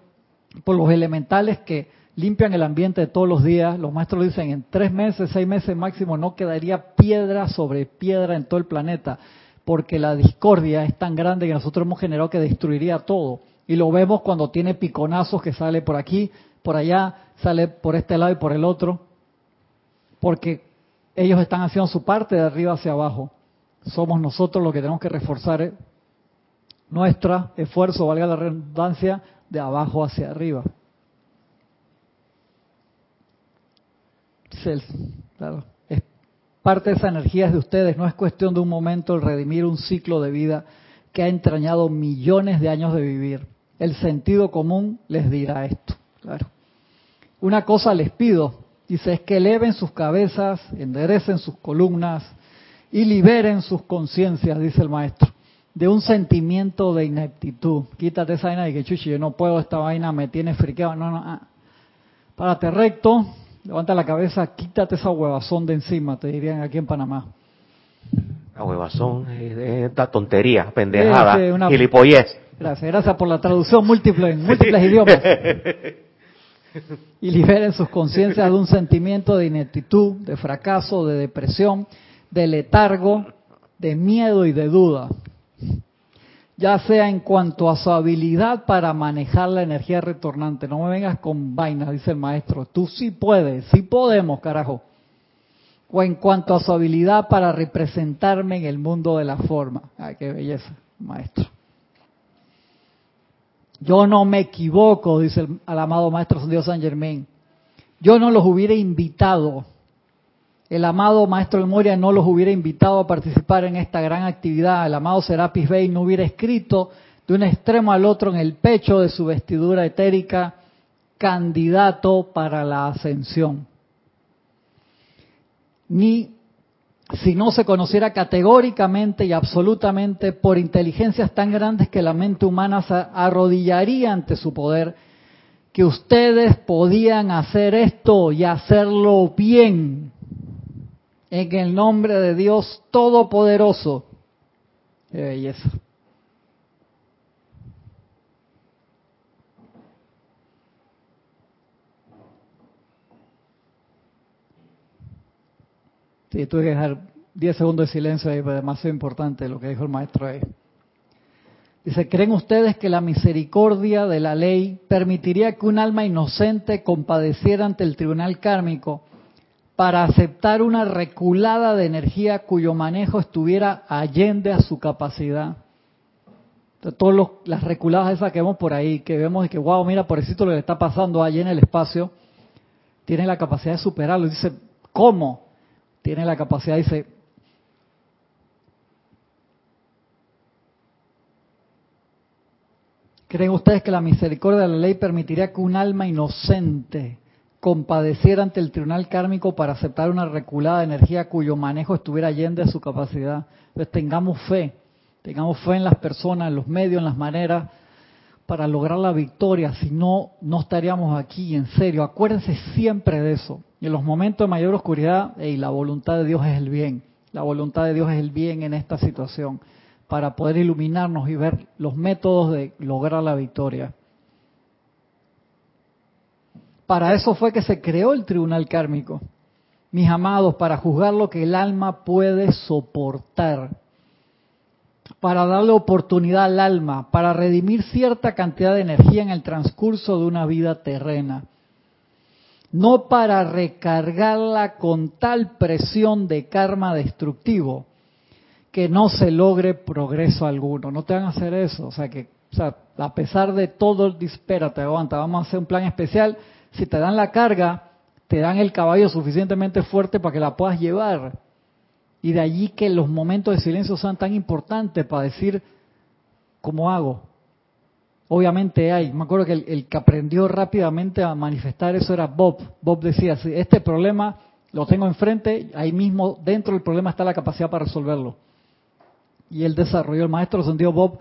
por los elementales que limpian el ambiente todos los días, los maestros dicen en tres meses, seis meses máximo, no quedaría piedra sobre piedra en todo el planeta, porque la discordia es tan grande que nosotros hemos generado que destruiría todo. Y lo vemos cuando tiene piconazos que sale por aquí, por allá, sale por este lado y por el otro, porque ellos están haciendo su parte de arriba hacia abajo. Somos nosotros los que tenemos que reforzar eh, nuestro esfuerzo, valga la redundancia, de abajo hacia arriba. Claro, es parte de esa energía es de ustedes, no es cuestión de un momento el redimir un ciclo de vida que ha entrañado millones de años de vivir. El sentido común les dirá esto. Claro. Una cosa les pido, Dice, es que eleven sus cabezas, enderecen sus columnas y liberen sus conciencias, dice el maestro, de un sentimiento de ineptitud. Quítate esa vaina de que chuchi, yo no puedo, esta vaina me tiene friqueado. No, no, ah. párate recto, Levanta la cabeza, quítate esa huevazón de encima, te dirían aquí en Panamá. La huevazón es esta tontería, pendejada, sí, una... gilipollez. Gracias, gracias por la traducción múltiple en múltiples idiomas. Y liberen sus conciencias de un sentimiento de ineptitud, de fracaso, de depresión, de letargo, de miedo y de duda. Ya sea en cuanto a su habilidad para manejar la energía retornante. No me vengas con vainas, dice el maestro. Tú sí puedes, sí podemos, carajo. O en cuanto a su habilidad para representarme en el mundo de la forma. Ay, qué belleza, maestro. Yo no me equivoco, dice el, amado Maestro Dios San Germain. Yo no los hubiera invitado. El amado Maestro El Moria no los hubiera invitado a participar en esta gran actividad. El amado Serapis Bey no hubiera escrito de un extremo al otro en el pecho de su vestidura etérica candidato para la ascensión. Ni si no se conociera categóricamente y absolutamente por inteligencias tan grandes que la mente humana se arrodillaría ante su poder, que ustedes podían hacer esto y hacerlo bien en el nombre de Dios Todopoderoso. Qué belleza. Sí, tuve que dejar 10 segundos de silencio ahí, pero demasiado importante lo que dijo el maestro ahí. Dice, ¿creen ustedes que la misericordia de la ley permitiría que un alma inocente compadeciera ante el tribunal kármico para aceptar una reculada de energía cuyo manejo estuviera allende a su capacidad? todas las reculadas esas que vemos por ahí, que vemos y que, wow, mira, por eso lo que está pasando allí en el espacio, tiene la capacidad de superarlo. Dice, ¿cómo? tiene la capacidad, dice, ¿creen ustedes que la misericordia de la ley permitiría que un alma inocente compadeciera ante el tribunal kármico para aceptar una reculada de energía cuyo manejo estuviera allende de su capacidad? Entonces tengamos fe, tengamos fe en las personas, en los medios, en las maneras para lograr la victoria, si no, no estaríamos aquí, en serio. Acuérdense siempre de eso. Y en los momentos de mayor oscuridad, y la voluntad de Dios es el bien. La voluntad de Dios es el bien en esta situación, para poder iluminarnos y ver los métodos de lograr la victoria. Para eso fue que se creó el tribunal kármico, mis amados, para juzgar lo que el alma puede soportar para darle oportunidad al alma, para redimir cierta cantidad de energía en el transcurso de una vida terrena. No para recargarla con tal presión de karma destructivo que no se logre progreso alguno. No te van a hacer eso. O sea, que o sea, a pesar de todo, espérate, aguanta, vamos a hacer un plan especial. Si te dan la carga, te dan el caballo suficientemente fuerte para que la puedas llevar. Y de allí que los momentos de silencio sean tan importantes para decir, ¿cómo hago? Obviamente hay, me acuerdo que el, que aprendió rápidamente a manifestar eso era Bob. Bob decía, este problema lo tengo enfrente, ahí mismo dentro del problema está la capacidad para resolverlo. Y él desarrolló, el maestro sentido Bob,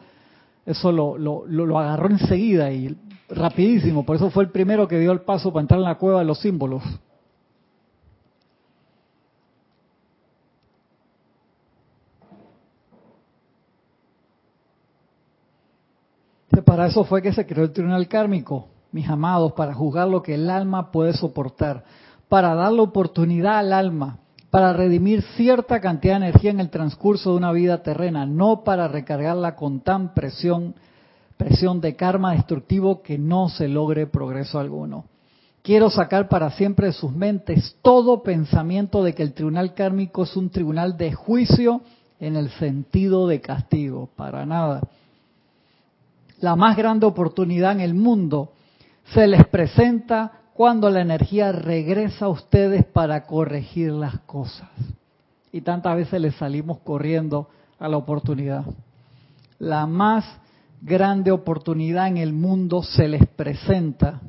eso lo, lo agarró enseguida y rapidísimo, por eso fue el primero que dio el paso para entrar en la cueva de los símbolos. Para eso fue que se creó el tribunal kármico, mis amados, para juzgar lo que el alma puede soportar, para dar la oportunidad al alma, para redimir cierta cantidad de energía en el transcurso de una vida terrena, no para recargarla con tan presión, presión de karma destructivo que no se logre progreso alguno. Quiero sacar para siempre de sus mentes todo pensamiento de que el tribunal kármico es un tribunal de juicio en el sentido de castigo, para nada la más grande oportunidad en el mundo, se les presenta cuando la energía regresa a ustedes para corregir las cosas. Y tantas veces les salimos corriendo a la oportunidad. La más grande oportunidad en el mundo se les presenta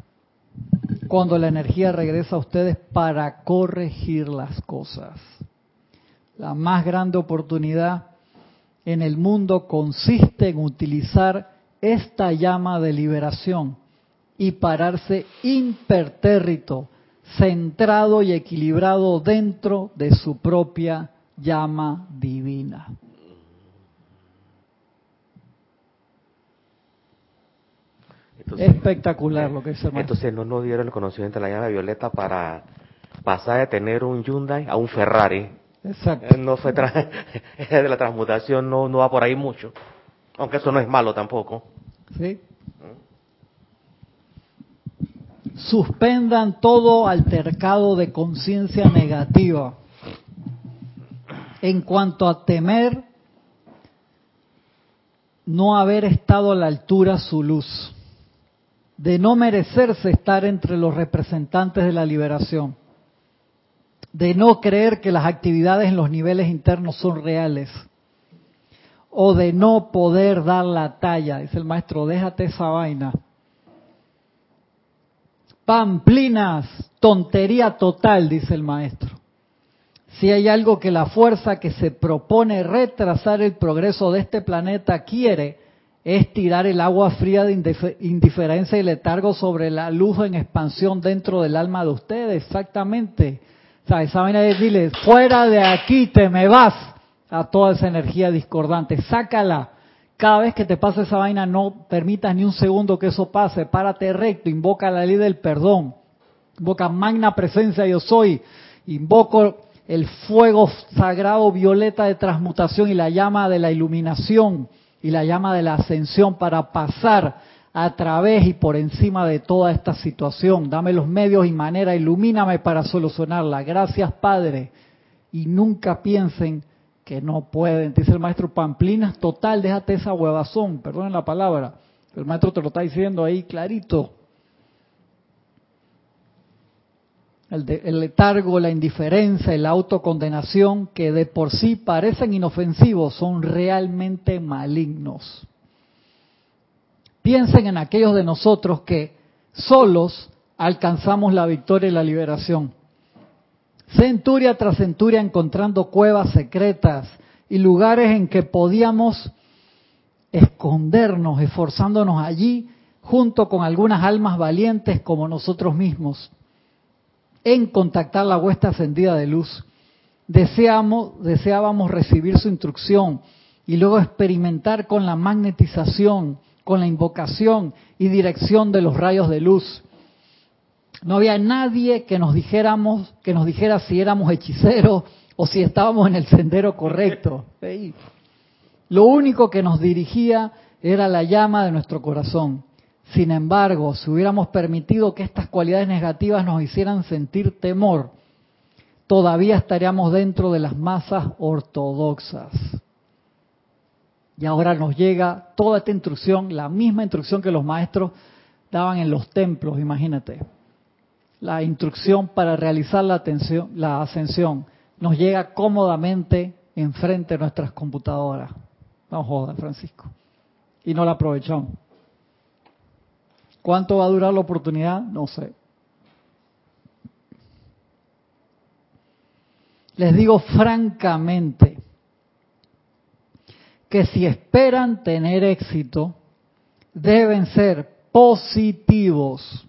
cuando la energía regresa a ustedes para corregir las cosas. La más grande oportunidad en el mundo consiste en utilizar esta llama de liberación y pararse impertérrito, centrado y equilibrado dentro de su propia llama divina. Espectacular lo que se Entonces no nos dieron el conocimiento de la llama violeta para pasar de tener un Hyundai a un Ferrari. Exacto. No fue de la transmutación, no, no va por ahí mucho. Aunque eso no es malo tampoco. Sí. Suspendan todo altercado de conciencia negativa. En cuanto a temer no haber estado a la altura su luz, de no merecerse estar entre los representantes de la liberación, de no creer que las actividades en los niveles internos son reales, o de no poder dar la talla. Dice el maestro, déjate esa vaina. Pamplinas, tontería total, dice el maestro. Si hay algo que la fuerza que se propone retrasar el progreso de este planeta quiere, es tirar el agua fría de indiferencia y letargo sobre la luz en expansión dentro del alma de ustedes, exactamente. O sea, esa vaina de decirle, fuera de aquí te me vas a toda esa energía discordante, sácala. Cada vez que te pase esa vaina, no permitas ni un segundo que eso pase, párate recto, invoca la ley del perdón, invoca magna presencia yo soy, invoco el fuego sagrado violeta de transmutación y la llama de la iluminación y la llama de la ascensión para pasar a través y por encima de toda esta situación. Dame los medios y manera, ilumíname para solucionarla. Gracias, Padre. Y nunca piensen que no pueden. Dice el maestro Pamplinas, total, déjate esa huevazón, perdonen la palabra. El maestro te lo está diciendo ahí clarito. El, letargo, la indiferencia y la autocondenación, que de por sí parecen inofensivos, son realmente malignos. Piensen en aquellos de nosotros que solos alcanzamos la victoria y la liberación. Centuria tras centuria encontrando cuevas secretas y lugares en que podíamos escondernos, esforzándonos allí junto con algunas almas valientes como nosotros mismos en contactar la huesta ascendida de luz. Deseamos, deseábamos recibir su instrucción y luego experimentar con la magnetización, con la invocación y dirección de los rayos de luz. No había nadie que nos dijéramos, que nos dijera si éramos hechiceros o si estábamos en el sendero correcto. Lo único que nos dirigía era la llama de nuestro corazón. Sin embargo, si hubiéramos permitido que estas cualidades negativas nos hicieran sentir temor, todavía estaríamos dentro de las masas ortodoxas. Y ahora nos llega toda esta instrucción, la misma instrucción que los maestros daban en los templos, imagínate. La instrucción para realizar la, atención, la ascensión nos llega cómodamente enfrente de nuestras computadoras. No joda, Francisco. Y no la aprovechamos. ¿Cuánto va a durar la oportunidad? No sé. Les digo francamente que si esperan tener éxito, deben ser positivos,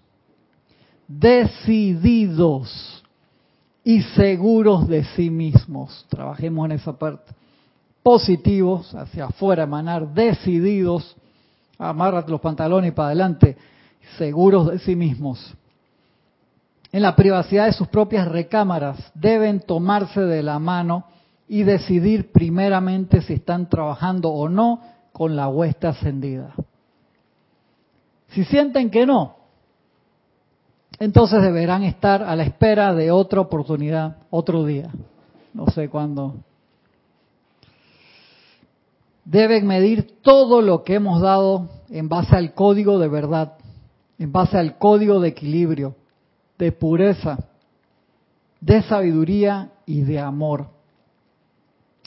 decididos y seguros de sí mismos. Trabajemos en esa parte. Positivos, hacia afuera, emanar, decididos, amárrate los pantalones y para adelante seguros de sí mismos. En la privacidad de sus propias recámaras deben tomarse de la mano y decidir primeramente si están trabajando o no con la huesta ascendida. Si sienten que no, entonces deberán estar a la espera de otra oportunidad, otro día, no sé cuándo. Deben medir todo lo que hemos dado en base al código de verdad en base al código de equilibrio, de pureza, de sabiduría y de amor.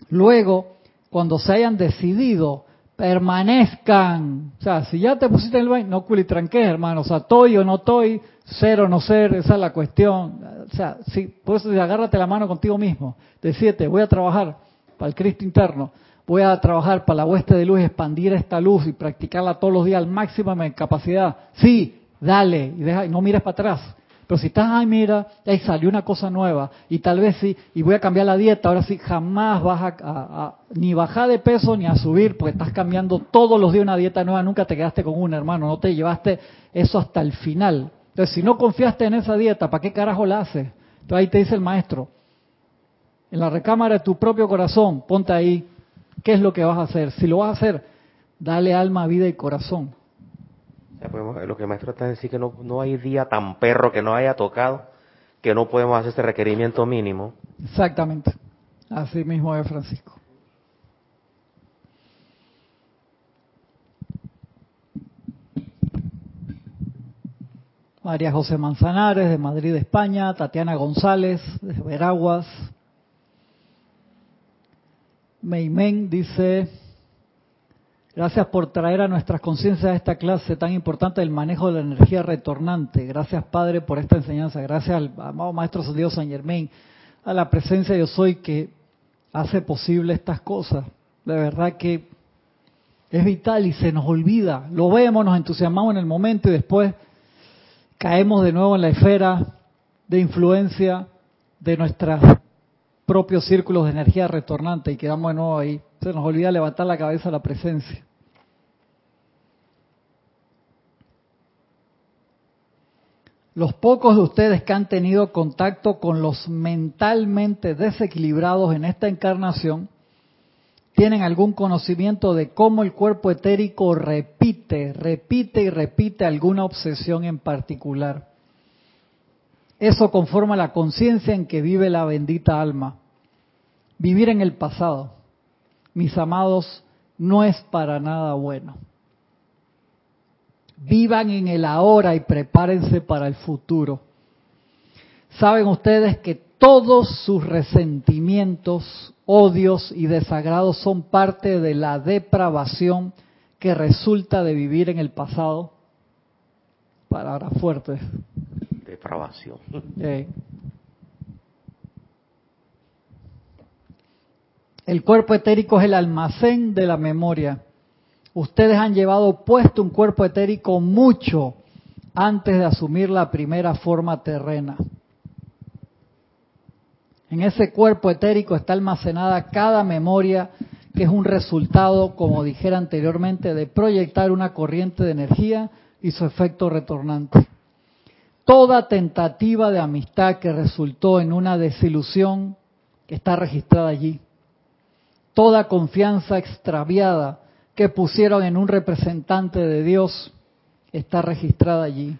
Luego, cuando se hayan decidido, permanezcan. O sea, si ya te pusiste en el baño, no culitranques, hermano. O sea, estoy o no estoy, ser o no ser, esa es la cuestión. O sea, si, por eso agárrate la mano contigo mismo. Decídete, voy a trabajar para el Cristo interno. Voy a trabajar para la hueste de luz, expandir esta luz y practicarla todos los días al máximo de mi capacidad. Sí, dale, y deja, no mires para atrás. Pero si estás, ay, mira, ahí salió una cosa nueva, y tal vez sí, y voy a cambiar la dieta, ahora sí, jamás vas a, ni bajar de peso ni a subir, porque estás cambiando todos los días una dieta nueva, nunca te quedaste con una, hermano, no te llevaste eso hasta el final. Entonces, si no confiaste en esa dieta, ¿para qué carajo la haces? Entonces ahí te dice el maestro, en la recámara de tu propio corazón, ponte ahí, ¿qué es lo que vas a hacer? Si lo vas a hacer, dale alma, vida y corazón. Lo que el maestro está diciendo es que no, hay día tan perro que no haya tocado que no podemos hacer este requerimiento mínimo. Exactamente. Así mismo es Francisco. María José Manzanares de Madrid, España, Tatiana González de Veraguas, Meimen dice, gracias por traer a nuestras conciencias esta clase tan importante del manejo de la energía retornante. Gracias Padre por esta enseñanza. Gracias al amado Maestro Dios San Germain, a la presencia de Yo Soy que hace posible estas cosas. De verdad que es vital y se nos olvida. Lo vemos, nos entusiasmamos en el momento y después caemos de nuevo en la esfera de influencia de nuestras propios círculos de energía retornante y quedamos de nuevo ahí. Se nos olvida levantar la cabeza a la presencia. Los pocos de ustedes que han tenido contacto con los mentalmente desequilibrados en esta encarnación tienen algún conocimiento de cómo el cuerpo etérico repite, repite y repite alguna obsesión en particular. Eso conforma la conciencia en que vive la bendita alma. Vivir en el pasado, mis amados, no es para nada bueno. Vivan en el ahora y prepárense para el futuro. Saben ustedes que todos sus resentimientos, odios y desagrados son parte de la depravación que resulta de vivir en el pasado. Palabras fuertes depravación. El cuerpo etérico es el almacén de la memoria. Ustedes han llevado puesto un cuerpo etérico mucho antes de asumir la primera forma terrena. En ese cuerpo etérico está almacenada cada memoria que es un resultado, como dijera anteriormente, de proyectar una corriente de energía y su efecto retornante. Toda tentativa de amistad que resultó en una desilusión está registrada allí. Toda confianza extraviada que pusieron en un representante de Dios está registrada allí.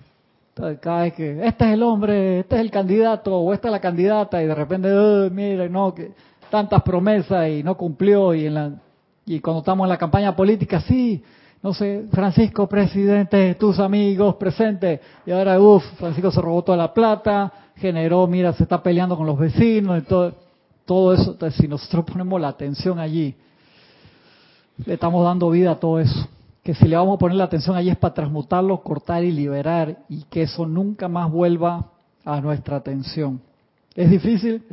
cada vez que este es el hombre, este es el candidato o esta es la candidata y de repente, mire, no, que tantas promesas y no cumplió y en la y cuando estamos en la campaña política sí, no sé, Francisco, presidente, tus amigos presentes, y ahora, uff, Francisco se robó toda la plata, generó, mira, se está peleando con los vecinos, y todo, eso, si nosotros ponemos la atención allí, le estamos dando vida a todo eso. Que si le vamos a poner la atención allí es para transmutarlo, cortar y liberar, y que eso nunca más vuelva a nuestra atención. ¿Es difícil?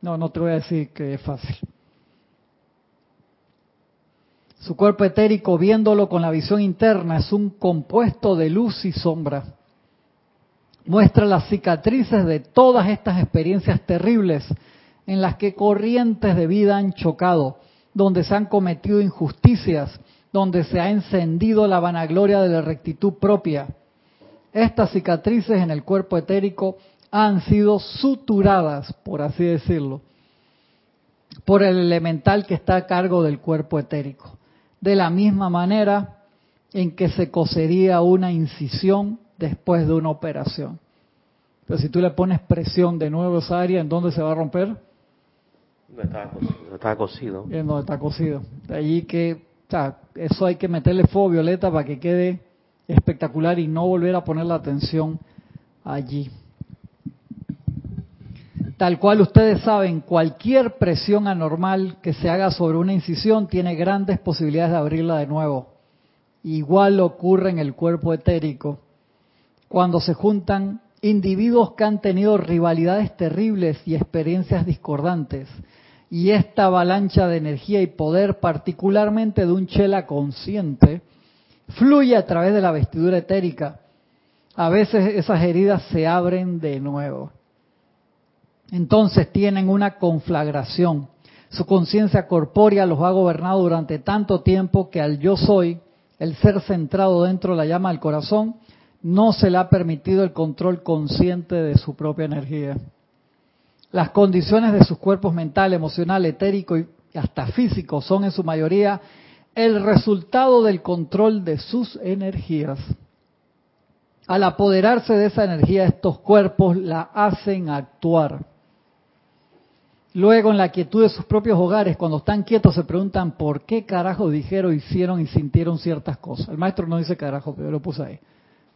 No, no te voy a decir que es fácil. Su cuerpo etérico, viéndolo con la visión interna, es un compuesto de luz y sombra. Muestra las cicatrices de todas estas experiencias terribles en las que corrientes de vida han chocado, donde se han cometido injusticias, donde se ha encendido la vanagloria de la rectitud propia. Estas cicatrices en el cuerpo etérico han sido suturadas, por así decirlo, por el elemental que está a cargo del cuerpo etérico de la misma manera en que se cosería una incisión después de una operación. Pero si tú le pones presión de nuevo a esa área, ¿en dónde se va a romper? No está cocido. En donde está cocido. De allí que, o sea, eso hay que meterle fuego violeta para que quede espectacular y no volver a poner la atención allí. Tal cual ustedes saben, cualquier presión anormal que se haga sobre una incisión tiene grandes posibilidades de abrirla de nuevo. Igual ocurre en el cuerpo etérico. Cuando se juntan individuos que han tenido rivalidades terribles y experiencias discordantes, y esta avalancha de energía y poder, particularmente de un chela consciente, fluye a través de la vestidura etérica a veces esas heridas se abren de nuevo. Entonces tienen una conflagración. Su conciencia corpórea los ha gobernado durante tanto tiempo que al yo soy, el ser centrado dentro de la llama del corazón, no se le ha permitido el control consciente de su propia energía. Las condiciones de sus cuerpos mental, emocional, etérico y hasta físico son en su mayoría el resultado del control de sus energías. Al apoderarse de esa energía, estos cuerpos la hacen actuar. Luego, en la quietud de sus propios hogares, cuando están quietos, se preguntan por qué carajo dijeron, hicieron y sintieron ciertas cosas. El maestro no dice carajo, pero lo puse ahí.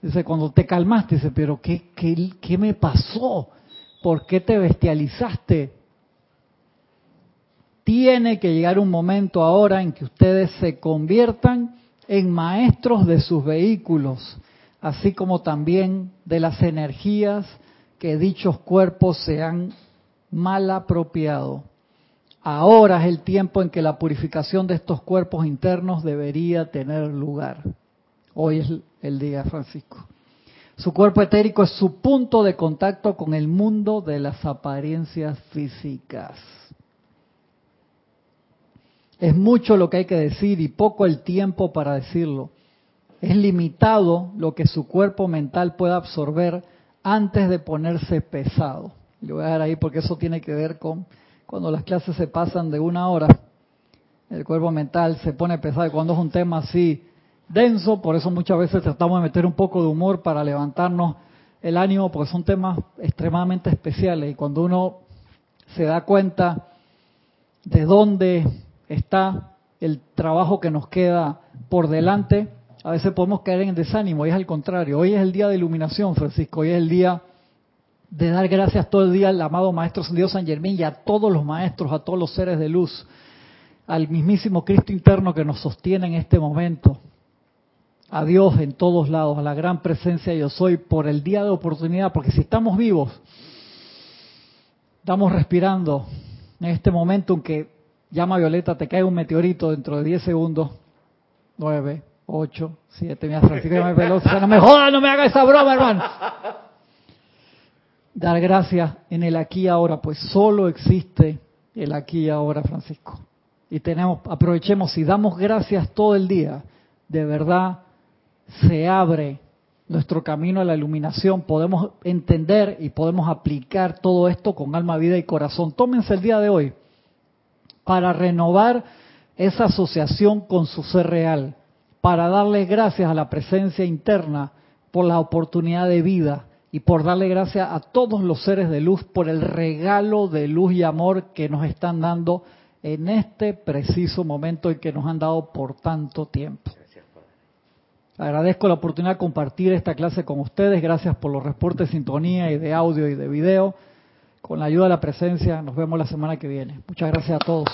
Dice, cuando te calmaste, dice, pero ¿qué, qué, qué me pasó? ¿Por qué te bestializaste? Tiene que llegar un momento ahora en que ustedes se conviertan en maestros de sus vehículos, así como también de las energías que dichos cuerpos se han mal apropiado. Ahora es el tiempo en que la purificación de estos cuerpos internos debería tener lugar. Hoy es el día, Francisco. Su cuerpo etérico es su punto de contacto con el mundo de las apariencias físicas. Es mucho lo que hay que decir y poco el tiempo para decirlo. Es limitado lo que su cuerpo mental pueda absorber antes de ponerse pesado. Lo voy a dar ahí porque eso tiene que ver con cuando las clases se pasan de una hora. El cuerpo mental se pone pesado y cuando es un tema así denso, por eso muchas veces tratamos de meter un poco de humor para levantarnos el ánimo, porque son temas extremadamente especiales y cuando uno se da cuenta de dónde está el trabajo que nos queda por delante, a veces podemos caer en desánimo y es al contrario. Hoy es el día de iluminación, Francisco, hoy es el día de dar gracias todo el día al amado Maestro Dios San Germán y a todos los maestros, a todos los seres de luz, al mismísimo Cristo interno que nos sostiene en este momento, a Dios en todos lados, a la gran presencia yo soy por el día de oportunidad, porque si estamos vivos, estamos respirando en este momento en que llama Violeta, te cae un meteorito dentro de 10 segundos. 9, 8, 7, mira, Francisco me pelota. No me joda, no me haga esa broma, hermano. Dar gracias en el aquí y ahora, pues solo existe el aquí y ahora, Francisco. Y tenemos, aprovechemos, si damos gracias todo el día, de verdad se abre nuestro camino a la iluminación, podemos entender y podemos aplicar todo esto con alma, vida y corazón. Tómense el día de hoy para renovar esa asociación con su ser real, para darle gracias a la presencia interna por la oportunidad de vida y por darle gracias a todos los seres de luz por el regalo de luz y amor que nos están dando en este preciso momento y que nos han dado por tanto tiempo. Agradezco la oportunidad de compartir esta clase con ustedes. Gracias por los reportes de sintonía y de audio y de video. Con la ayuda de la presencia, nos vemos la semana que viene. Muchas gracias a todos.